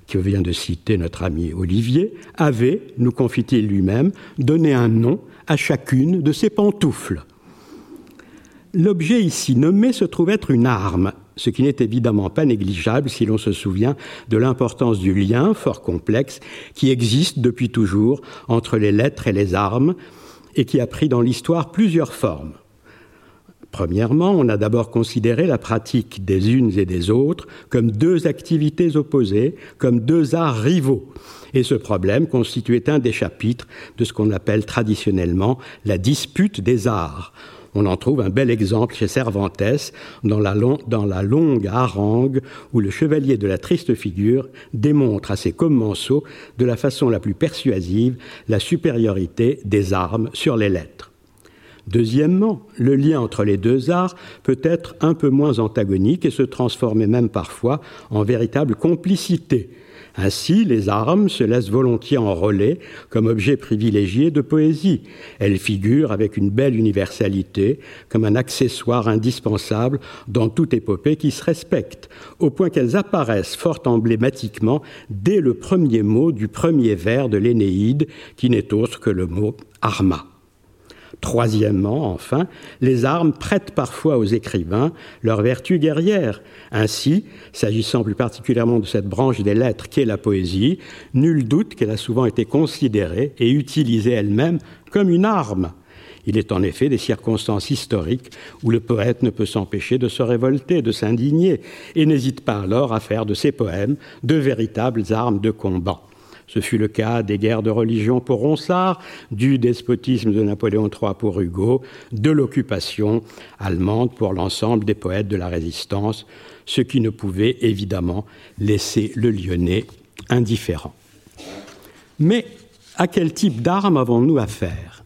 que vient de citer notre ami Olivier, avait, nous confie-t-il lui-même, donné un nom à chacune de ses pantoufles. L'objet ici nommé se trouve être une arme, ce qui n'est évidemment pas négligeable si l'on se souvient de l'importance du lien, fort complexe, qui existe depuis toujours entre les lettres et les armes, et qui a pris dans l'histoire plusieurs formes. Premièrement, on a d'abord considéré la pratique des unes et des autres comme deux activités opposées, comme deux arts rivaux. Et ce problème constituait un des chapitres de ce qu'on appelle traditionnellement la dispute des arts. On en trouve un bel exemple chez Cervantes dans la, longue harangue où le chevalier de la triste figure démontre à ses commensaux de la façon la plus persuasive la supériorité des armes sur les lettres. Deuxièmement, le lien entre les deux arts peut être un peu moins antagonique et se transformer même parfois en véritable complicité, ainsi, les armes se laissent volontiers enrôler comme objet privilégié de poésie. Elles figurent avec une belle universalité comme un accessoire indispensable dans toute épopée qui se respecte, au point qu'elles apparaissent fort emblématiquement dès le premier mot du premier vers de l'Énéide, qui n'est autre que le mot arma. Troisièmement, enfin, les armes prêtent parfois aux écrivains leur vertu guerrière. Ainsi, s'agissant plus particulièrement de cette branche des lettres qu'est la poésie, nul doute qu'elle a souvent été considérée et utilisée elle-même comme une arme. Il est en effet des circonstances historiques où le poète ne peut s'empêcher de se révolter, de s'indigner, et n'hésite pas alors à faire de ses poèmes de véritables armes de combat. Ce fut le cas des guerres de religion pour Ronsard, du despotisme de Napoléon III pour Hugo, de l'occupation allemande pour l'ensemble des poètes de la résistance, ce qui ne pouvait évidemment laisser le Lyonnais indifférent. Mais à quel type d'arme avons-nous affaire?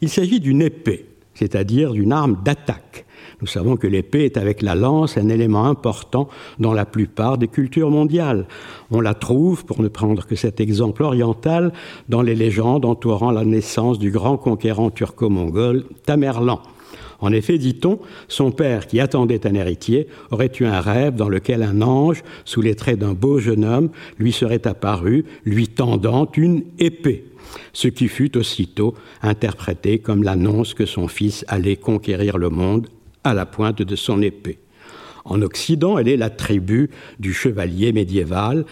Il s'agit d'une épée, c'est-à-dire d'une arme d'attaque. Nous savons que l'épée est avec la lance un élément important dans la plupart des cultures mondiales. On la trouve, pour ne prendre que cet exemple oriental, dans les légendes entourant la naissance du grand conquérant turco-mongol Tamerlan. En effet, dit-on, son père, qui attendait un héritier, aurait eu un rêve dans lequel un ange, sous les traits d'un beau jeune homme, lui serait apparu, lui tendant une épée, ce qui fut aussitôt interprété comme l'annonce que son fils allait conquérir le monde à la pointe de son épée. En Occident, elle est l'attribut du chevalier médiéval,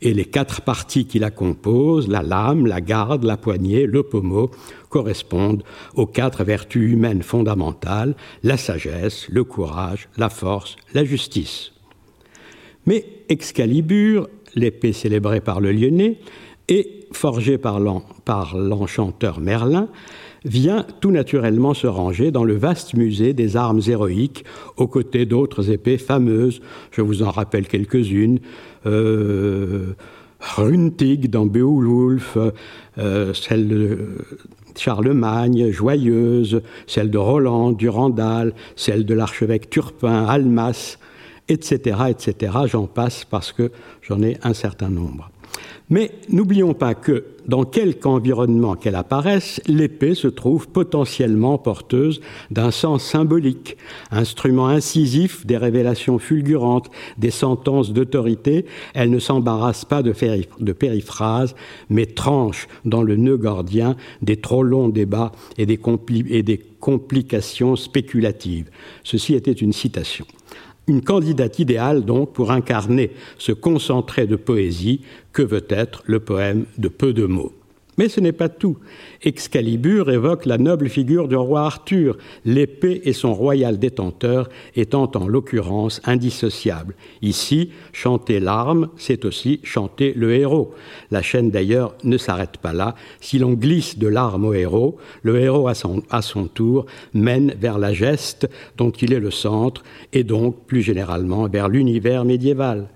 et les quatre parties qui la composent, la lame, la garde, la poignée, le pommeau, correspondent aux quatre vertus humaines fondamentales, la sagesse, le courage, la force, la justice. Mais Excalibur, l'épée célébrée par le Lyonnais, et forgée par l'enchanteur Merlin, vient tout naturellement se ranger dans le vaste musée des armes héroïques, aux côtés d'autres épées fameuses. Je vous en rappelle quelques-unes. Euh, Runtig dans Beowulf, euh, celle de Charlemagne, Joyeuse, celle de Roland, Durandal, celle de l'archevêque Turpin, Almas, etc., etc. J'en passe parce que j'en ai un certain nombre. Mais n'oublions pas que, dans quelque environnement qu'elle apparaisse, l'épée se trouve potentiellement porteuse d'un sens symbolique, instrument incisif des révélations fulgurantes, des sentences d'autorité. Elle ne s'embarrasse pas de, périphrases, mais tranche dans le nœud gordien des trop longs débats et des complications spéculatives. Ceci était une citation une candidate idéale donc pour incarner ce concentré de poésie que veut être le poème de peu de mots. Mais ce n'est pas tout. Excalibur évoque la noble figure du roi Arthur, l'épée et son royal détenteur étant en l'occurrence indissociables. Ici, chanter l'arme, c'est aussi chanter le héros. La chaîne d'ailleurs ne s'arrête pas là. Si l'on glisse de l'arme au héros, le héros à son, à son tour mène vers la geste dont il est le centre et donc plus généralement vers l'univers médiéval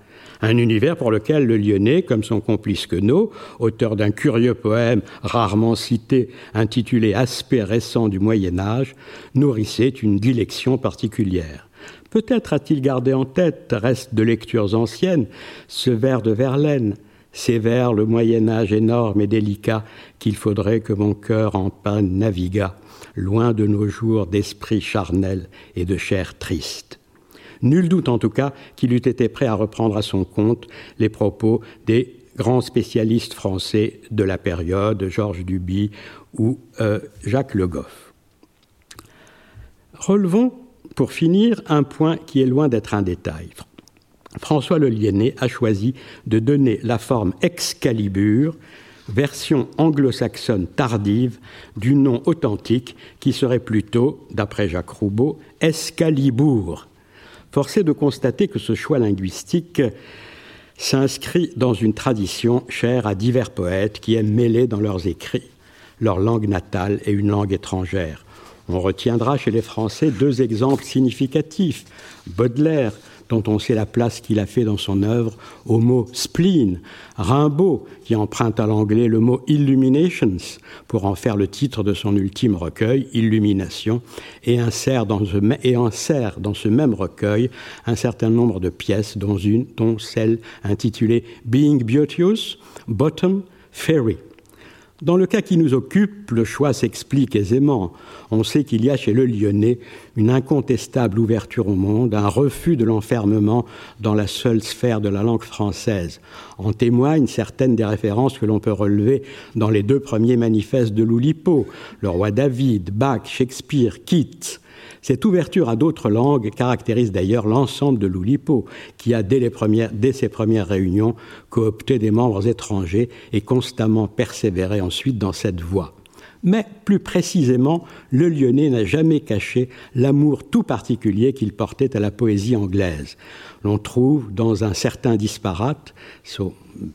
un univers pour lequel le Lyonnais, comme son complice Queneau, auteur d'un curieux poème rarement cité intitulé Aspect récent du Moyen Âge, nourrissait une dilection particulière. Peut-être a-t-il gardé en tête, reste de lectures anciennes, ce vers de Verlaine, ces vers, le Moyen Âge énorme et délicat, qu'il faudrait que mon cœur en panne navigât, loin de nos jours d'esprit charnel et de chair triste. Nul doute en tout cas qu'il eût été prêt à reprendre à son compte les propos des grands spécialistes français de la période, Georges Duby ou euh, Jacques Le Goff. Relevons, pour finir, un point qui est loin d'être un détail. François Le Liennet a choisi de donner la forme Excalibur, version anglo-saxonne tardive du nom authentique qui serait plutôt, d'après Jacques Roubaud, Escalibour, Force est de constater que ce choix linguistique s'inscrit dans une tradition chère à divers poètes qui aiment mêler dans leurs écrits leur langue natale et une langue étrangère. On retiendra chez les Français deux exemples significatifs. Baudelaire, dont on sait la place qu'il a fait dans son œuvre au mot spleen, Rimbaud, qui emprunte à l'anglais le mot illuminations pour en faire le titre de son ultime recueil, Illumination, et insère dans ce, et insère dans ce même recueil un certain nombre de pièces, dont une, dont celle intitulée Being Beauteous, Bottom, Fairy. Dans le cas qui nous occupe, le choix s'explique aisément. On sait qu'il y a chez le Lyonnais une incontestable ouverture au monde, un refus de l'enfermement dans la seule sphère de la langue française. En témoignent certaines des références que l'on peut relever dans les deux premiers manifestes de Loulipo, le roi David, Bach, Shakespeare, Keats. Cette ouverture à d'autres langues caractérise d'ailleurs l'ensemble de l'Oulipo, qui a, dès, dès ses premières réunions, coopté des membres étrangers et constamment persévéré ensuite dans cette voie. Mais plus précisément, le Lyonnais n'a jamais caché l'amour tout particulier qu'il portait à la poésie anglaise. L'on trouve dans un certain disparate,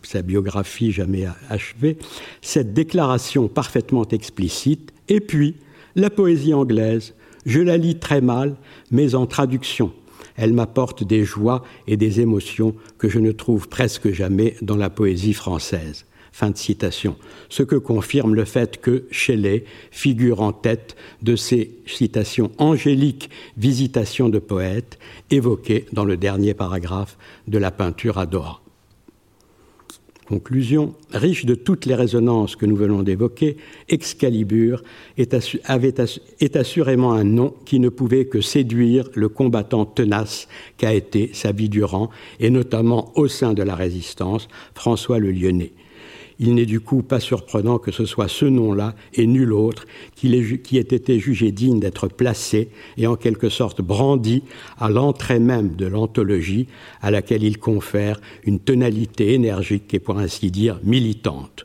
sa biographie jamais achevée, cette déclaration parfaitement explicite, et puis la poésie anglaise, je la lis très mal, mais en traduction. Elle m'apporte des joies et des émotions que je ne trouve presque jamais dans la poésie française. Fin de citation. Ce que confirme le fait que Shelley figure en tête de ces citations angéliques visitations de poètes évoquées dans le dernier paragraphe de la peinture à. Conclusion, riche de toutes les résonances que nous venons d'évoquer, Excalibur est, assurément un nom qui ne pouvait que séduire le combattant tenace qu'a été sa vie durant, et notamment au sein de la résistance, François le Lyonnais. Il n'est du coup pas surprenant que ce soit ce nom-là et nul autre qui, ait été jugé digne d'être placé et en quelque sorte brandi à l'entrée même de l'anthologie à laquelle il confère une tonalité énergique et pour ainsi dire militante.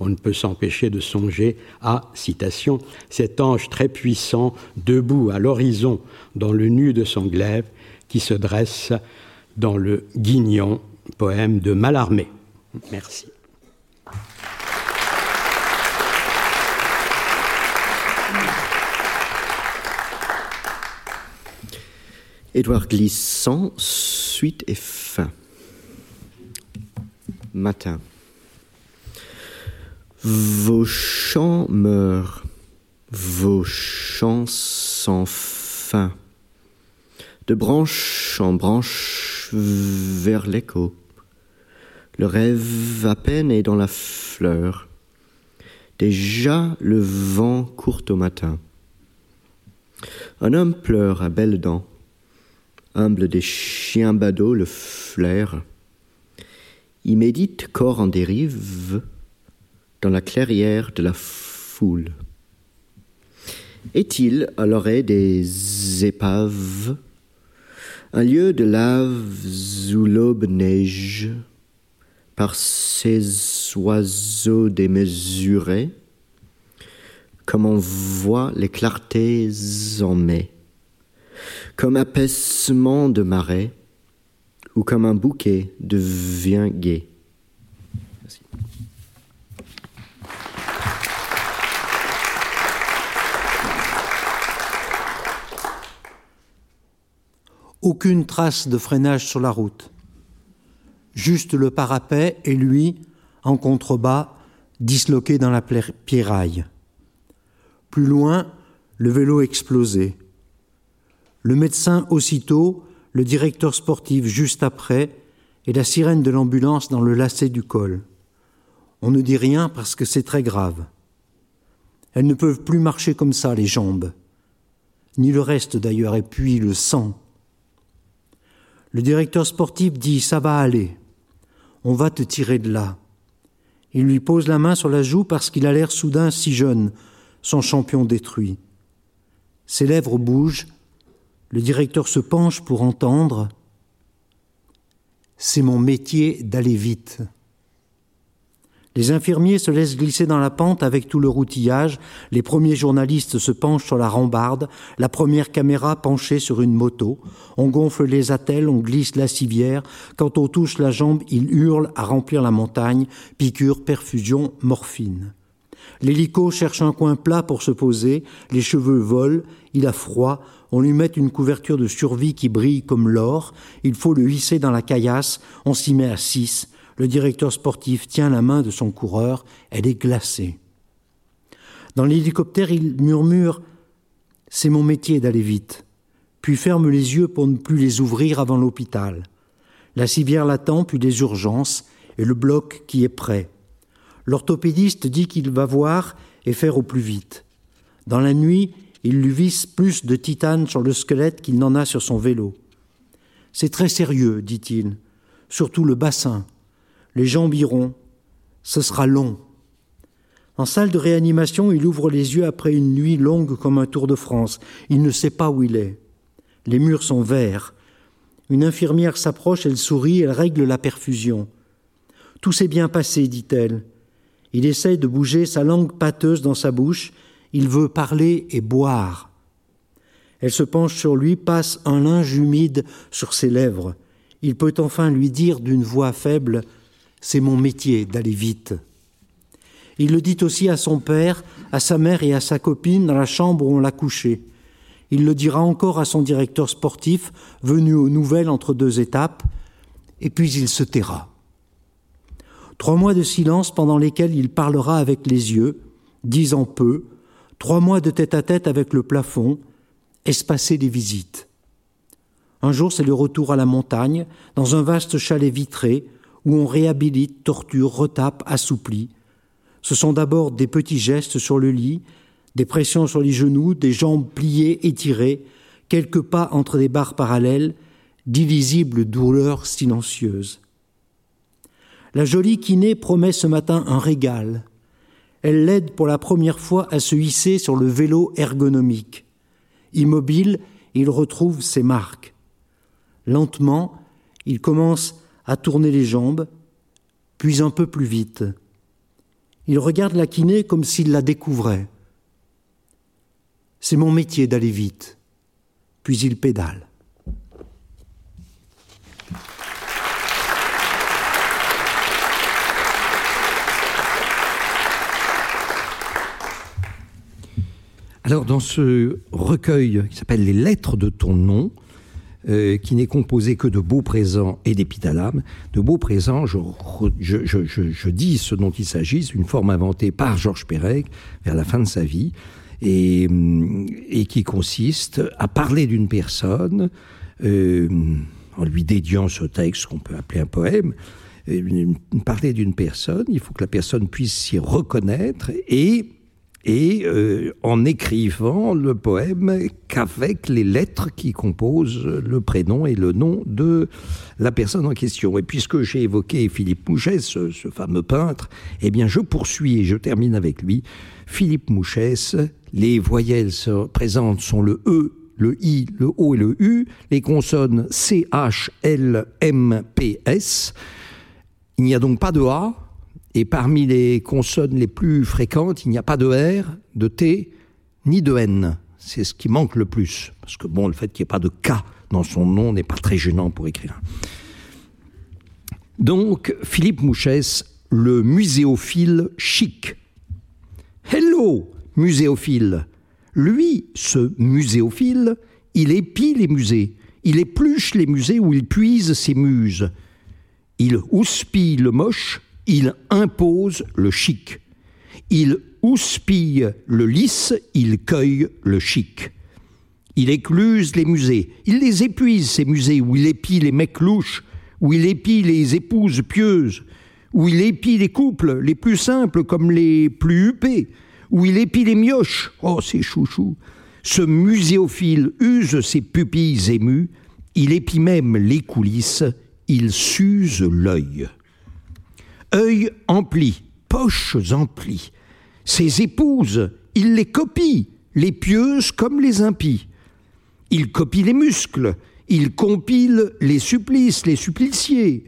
On ne peut s'empêcher de songer à, citation, cet ange très puissant debout à l'horizon dans le nu de son glaive qui se dresse dans le Guignon, poème de Mallarmé. Merci. Édouard Glissant, suite et fin. Matin. Vos chants meurent, vos chants sans fin. De branche en branche vers l'écho. Le rêve à peine est dans la fleur. Déjà le vent court au matin. Un homme pleure à belles dents humble des chiens badauds le flair. Il médite corps en dérive dans la clairière de la foule. Est-il à l'oreille des épaves un lieu de lave où l'aube neige par ces oiseaux démesurés, comme on voit les clartés en mai comme apaisement de marais ou comme un bouquet de vin gai. Aucune trace de freinage sur la route. Juste le parapet et lui, en contrebas, disloqué dans la pierraille. Plus loin, le vélo explosé, le médecin aussitôt, le directeur sportif juste après, et la sirène de l'ambulance dans le lacet du col. On ne dit rien parce que c'est très grave. Elles ne peuvent plus marcher comme ça, les jambes. Ni le reste d'ailleurs, et puis le sang. Le directeur sportif dit Ça va aller. On va te tirer de là. Il lui pose la main sur la joue parce qu'il a l'air soudain si jeune, son champion détruit. Ses lèvres bougent, le directeur se penche pour entendre. C'est mon métier d'aller vite. Les infirmiers se laissent glisser dans la pente avec tout le routillage, les premiers journalistes se penchent sur la rambarde, la première caméra penchée sur une moto, on gonfle les attelles, on glisse la civière, quand on touche la jambe, il hurle à remplir la montagne, piqûre, perfusion, morphine. L'hélico cherche un coin plat pour se poser, les cheveux volent, il a froid, on lui met une couverture de survie qui brille comme l'or, il faut le hisser dans la caillasse, on s'y met à six, le directeur sportif tient la main de son coureur, elle est glacée. Dans l'hélicoptère, il murmure C'est mon métier d'aller vite, puis ferme les yeux pour ne plus les ouvrir avant l'hôpital. La civière l'attend, puis les urgences, et le bloc qui est prêt. L'orthopédiste dit qu'il va voir et faire au plus vite. Dans la nuit, il lui visse plus de titane sur le squelette qu'il n'en a sur son vélo. C'est très sérieux, dit-il, surtout le bassin, les jambirons. Ce sera long. En salle de réanimation, il ouvre les yeux après une nuit longue comme un Tour de France. Il ne sait pas où il est. Les murs sont verts. Une infirmière s'approche, elle sourit, elle règle la perfusion. Tout s'est bien passé, dit-elle. Il essaye de bouger sa langue pâteuse dans sa bouche, Il veut parler et boire. Elle se penche sur lui, passe un linge humide sur ses lèvres. Il peut enfin lui dire d'une voix faible C'est mon métier d'aller vite. Il le dit aussi à son père, à sa mère et à sa copine dans la chambre où on l'a couché. Il le dira encore à son directeur sportif, venu aux nouvelles entre deux étapes, et puis il se taira. Trois mois de silence pendant lesquels il parlera avec les yeux, disant peu, trois mois de tête à tête avec le plafond, espacer des visites. Un jour, c'est le retour à la montagne, dans un vaste chalet vitré, où on réhabilite, torture, retape, assouplit. Ce sont d'abord des petits gestes sur le lit, des pressions sur les genoux, des jambes pliées, étirées, quelques pas entre des barres parallèles, d'illisibles douleurs silencieuses. La jolie kiné promet ce matin un régal. Elle l'aide pour la première fois à se hisser sur le vélo ergonomique. Immobile, il retrouve ses marques. Lentement, il commence à tourner les jambes, puis un peu plus vite. Il regarde la kiné comme s'il la découvrait. C'est mon métier d'aller vite. Puis il pédale. Alors, dans ce recueil qui s'appelle Les lettres de ton nom, euh, qui n'est composé que de beaux présents et d'épithalames, de beaux présents, je, dis ce dont il s'agit, une forme inventée par Georges Perec vers la fin de sa vie, et, et qui consiste à parler d'une personne euh, en lui dédiant ce texte qu'on peut appeler un poème. Euh, parler d'une personne, il faut que la personne puisse s'y reconnaître et et euh, en écrivant le poème qu'avec les lettres qui composent le prénom et le nom de la personne en question. Et puisque j'ai évoqué Philippe Mouchès, ce, fameux peintre, eh bien je poursuis et je termine avec lui. Philippe Mouchès, les voyelles présentes sont le E, le I, le O et le U, les consonnes C, H, L, M, P, S. Il n'y a donc pas de A, et parmi les consonnes les plus fréquentes, il n'y a pas de R, de T, ni de N. C'est ce qui manque le plus. Parce que bon, le fait qu'il n'y ait pas de K dans son nom n'est pas très gênant pour écrire. Donc, Philippe Mouchès, le muséophile chic. Hello, muséophile. Lui, ce muséophile, il épie les musées. Il épluche les musées où il puise ses muses. Il houspille le moche il impose le chic. Il houspille le lisse, il cueille le chic. Il écluse les musées, il les épuise, ces musées où il épie les mecs louches, où il épie les épouses pieuses, où il épie les couples les plus simples comme les plus huppés, où il épie les mioches, oh ces chouchous. Ce muséophile use ses pupilles émues, il épie même les coulisses, il s'use l'œil œil empli, poches emplies. Ses épouses, il les copie, les pieuses comme les impies. Il copie les muscles, il compile les supplices, les suppliciés.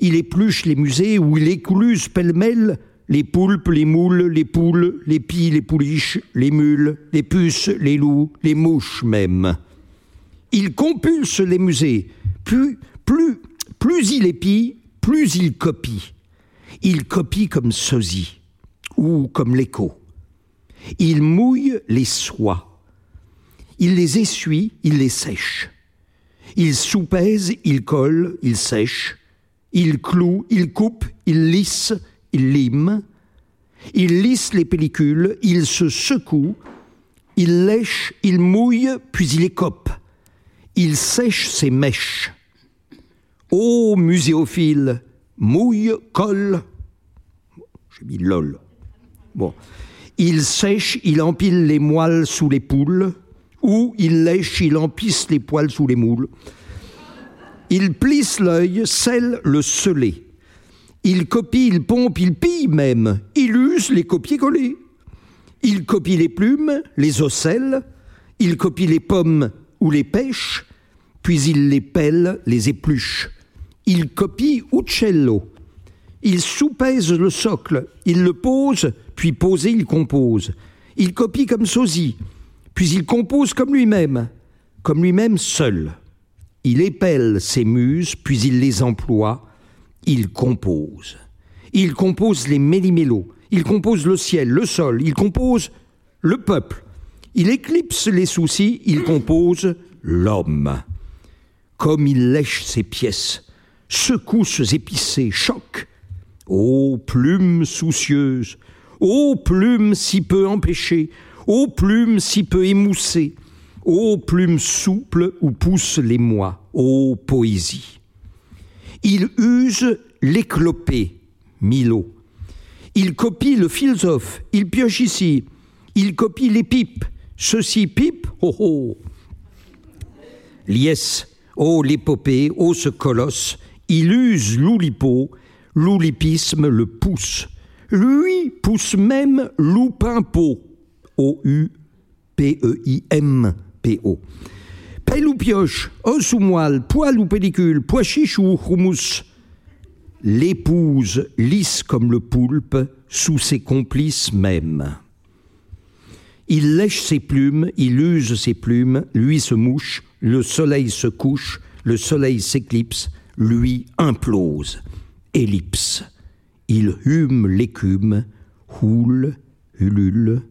Il épluche les musées où il écluse pêle-mêle les poulpes, les moules, les poules, les pies, les pouliches, les mules, les puces, les loups, les mouches même. Il compulse les musées. Plus, plus, plus il épie, plus il copie. Il copie comme sosie ou comme l'écho. Il mouille les soies. Il les essuie, il les sèche. Il soupèse, il colle, il sèche. Il cloue, il coupe, il lisse, il lime. Il lisse les pellicules, il se secoue. Il lèche, il mouille, puis il écope. Il sèche ses mèches. Ô muséophile, mouille, colle. J'ai mis lol. Bon. Il sèche, il empile les moelles sous les poules, ou il lèche, il empisse les poils sous les moules. Il plisse l'œil, scelle le scellé. Il copie, il pompe, il pille même. Il use les copier-coller. Il copie les plumes, les ocelles. Il copie les pommes ou les pêches. Puis il les pèle, les épluche. Il copie Uccello. Il soupèse le socle, il le pose, puis posé, il compose. il copie comme sosie, puis il compose comme lui-même, comme lui-même seul. Il épelle ses muses, puis il les emploie, il compose. Il compose les méli-mélos, il compose le ciel, le sol, il compose le peuple. Il éclipse les soucis, il compose l'homme. Comme il lèche ses pièces, secousses épicées, chocs. Ô plumes soucieuses, ô plumes si peu empêchées, ô plumes si peu émoussées, ô plumes souples où poussent les mois, ô poésie. Il use l'éclopé, Milo. Il copie le philosophe, il pioche ici, il copie les pipes, ceci pipe, oh oh. Liès, oh l'épopée, oh ce colosse, il use l'oulipo, l'oulipisme le pousse. Lui pousse même loupimpo, O-U-P-E-I-M-P-O. Pelle ou pioche, os ou moelle, poil ou pellicule, pois chiche ou houmous. L'épouse lisse comme le poulpe sous ses complices même. Il lèche ses plumes, il use ses plumes, lui se mouche, le soleil se couche, le soleil s'éclipse, lui implose. Ellipse. Il hume l'écume, houle, ulule,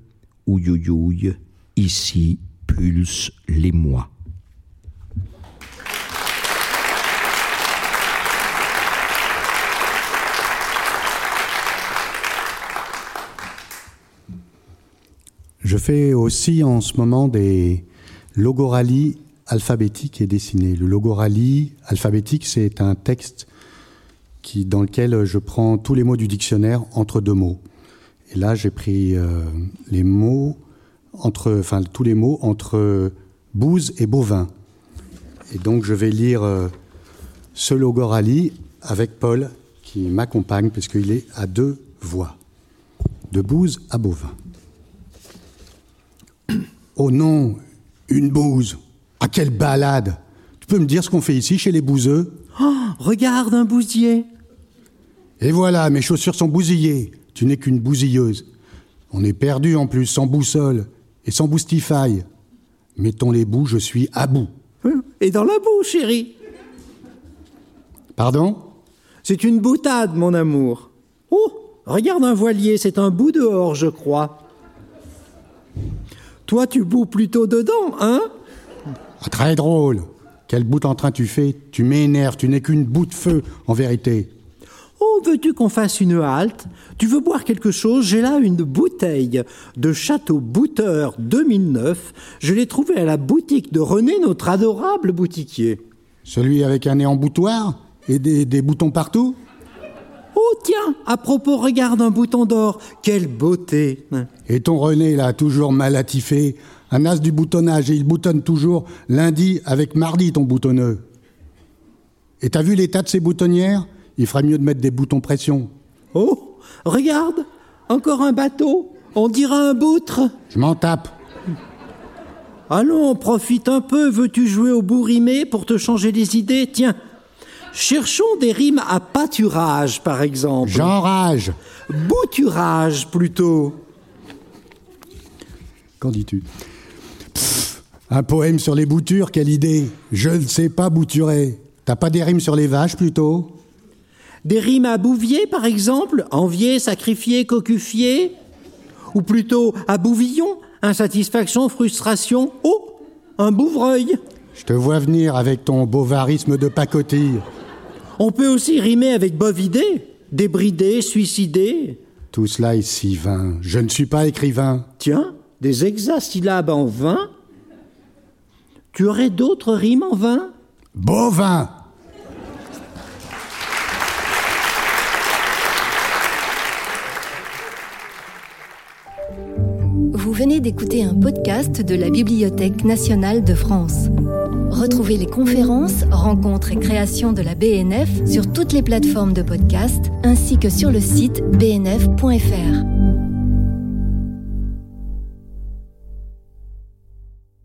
ouyouyouille, ici pulse les mois. Je fais aussi en ce moment des logoralies alphabétiques et dessinées. Le logorally alphabétique, c'est un texte qui, dans lequel je prends tous les mots du dictionnaire entre deux mots. Et là, j'ai pris euh, les mots entre, enfin tous les mots entre bouse et bovin. Et donc, je vais lire euh, ce logorally avec Paul qui m'accompagne puisqu'il est à deux voix, de bouse à bovin. Oh non, une bouse. Ah, quelle balade Tu peux me dire ce qu'on fait ici chez les bouseux? Oh, regarde un bousier. Et voilà, mes chaussures sont bousillées. Tu n'es qu'une bousilleuse. On est perdu en plus, sans boussole et sans boostify. Mettons les bouts, je suis à bout. Et dans la boue, chérie. Pardon? C'est une boutade, mon amour. Oh, regarde un voilier, c'est un bout dehors, je crois. Toi, tu boues plutôt dedans, hein? Très drôle. Quel bout en train tu fais? Tu m'énerves, tu n'es qu'une bout de feu, en vérité. Oh, veux-tu qu'on fasse une halte? Tu veux boire quelque chose? J'ai là une bouteille de Château Bouteur 2009. Je l'ai trouvée à la boutique de René, notre adorable boutiquier. Celui avec un nez en boutoir Et des, des boutons partout? Oh, tiens, à propos, regarde un bouton d'or. Quelle beauté Et ton René, là, toujours mal attifé, un as du boutonnage, et il boutonne toujours lundi avec mardi ton boutonneux. Et t'as vu l'état de ces boutonnières? Il ferait mieux de mettre des boutons pression. Oh, regarde, encore un bateau. On dirait un boutre. Je m'en tape. Allons, profite un peu. Veux-tu jouer au bourrimé pour te changer les idées? Tiens, cherchons des rimes à pâturage, par exemple. J'enrage. Bouturage, plutôt. Qu'en dis-tu? Un poème sur les boutures, quelle idée Je ne sais pas bouturer. T'as pas des rimes sur les vaches, plutôt? Des rimes à bouvier, par exemple? Envier, sacrifier, cocufier? Ou plutôt à bouvillon? Insatisfaction, frustration? Oh Un bouvreuil Je te vois venir avec ton bovarisme de pacotille. On peut aussi rimer avec bovidé, débridé, suicidé. Tout cela est si vain. Je ne suis pas écrivain. Tiens, des hexasyllabes en vain Tu aurais d'autres rimes en vain? Bovin Vous venez d'écouter un podcast de la Bibliothèque nationale de France. Retrouvez les conférences, rencontres et créations de la BNF sur toutes les plateformes de podcast ainsi que sur le site bnf.fr.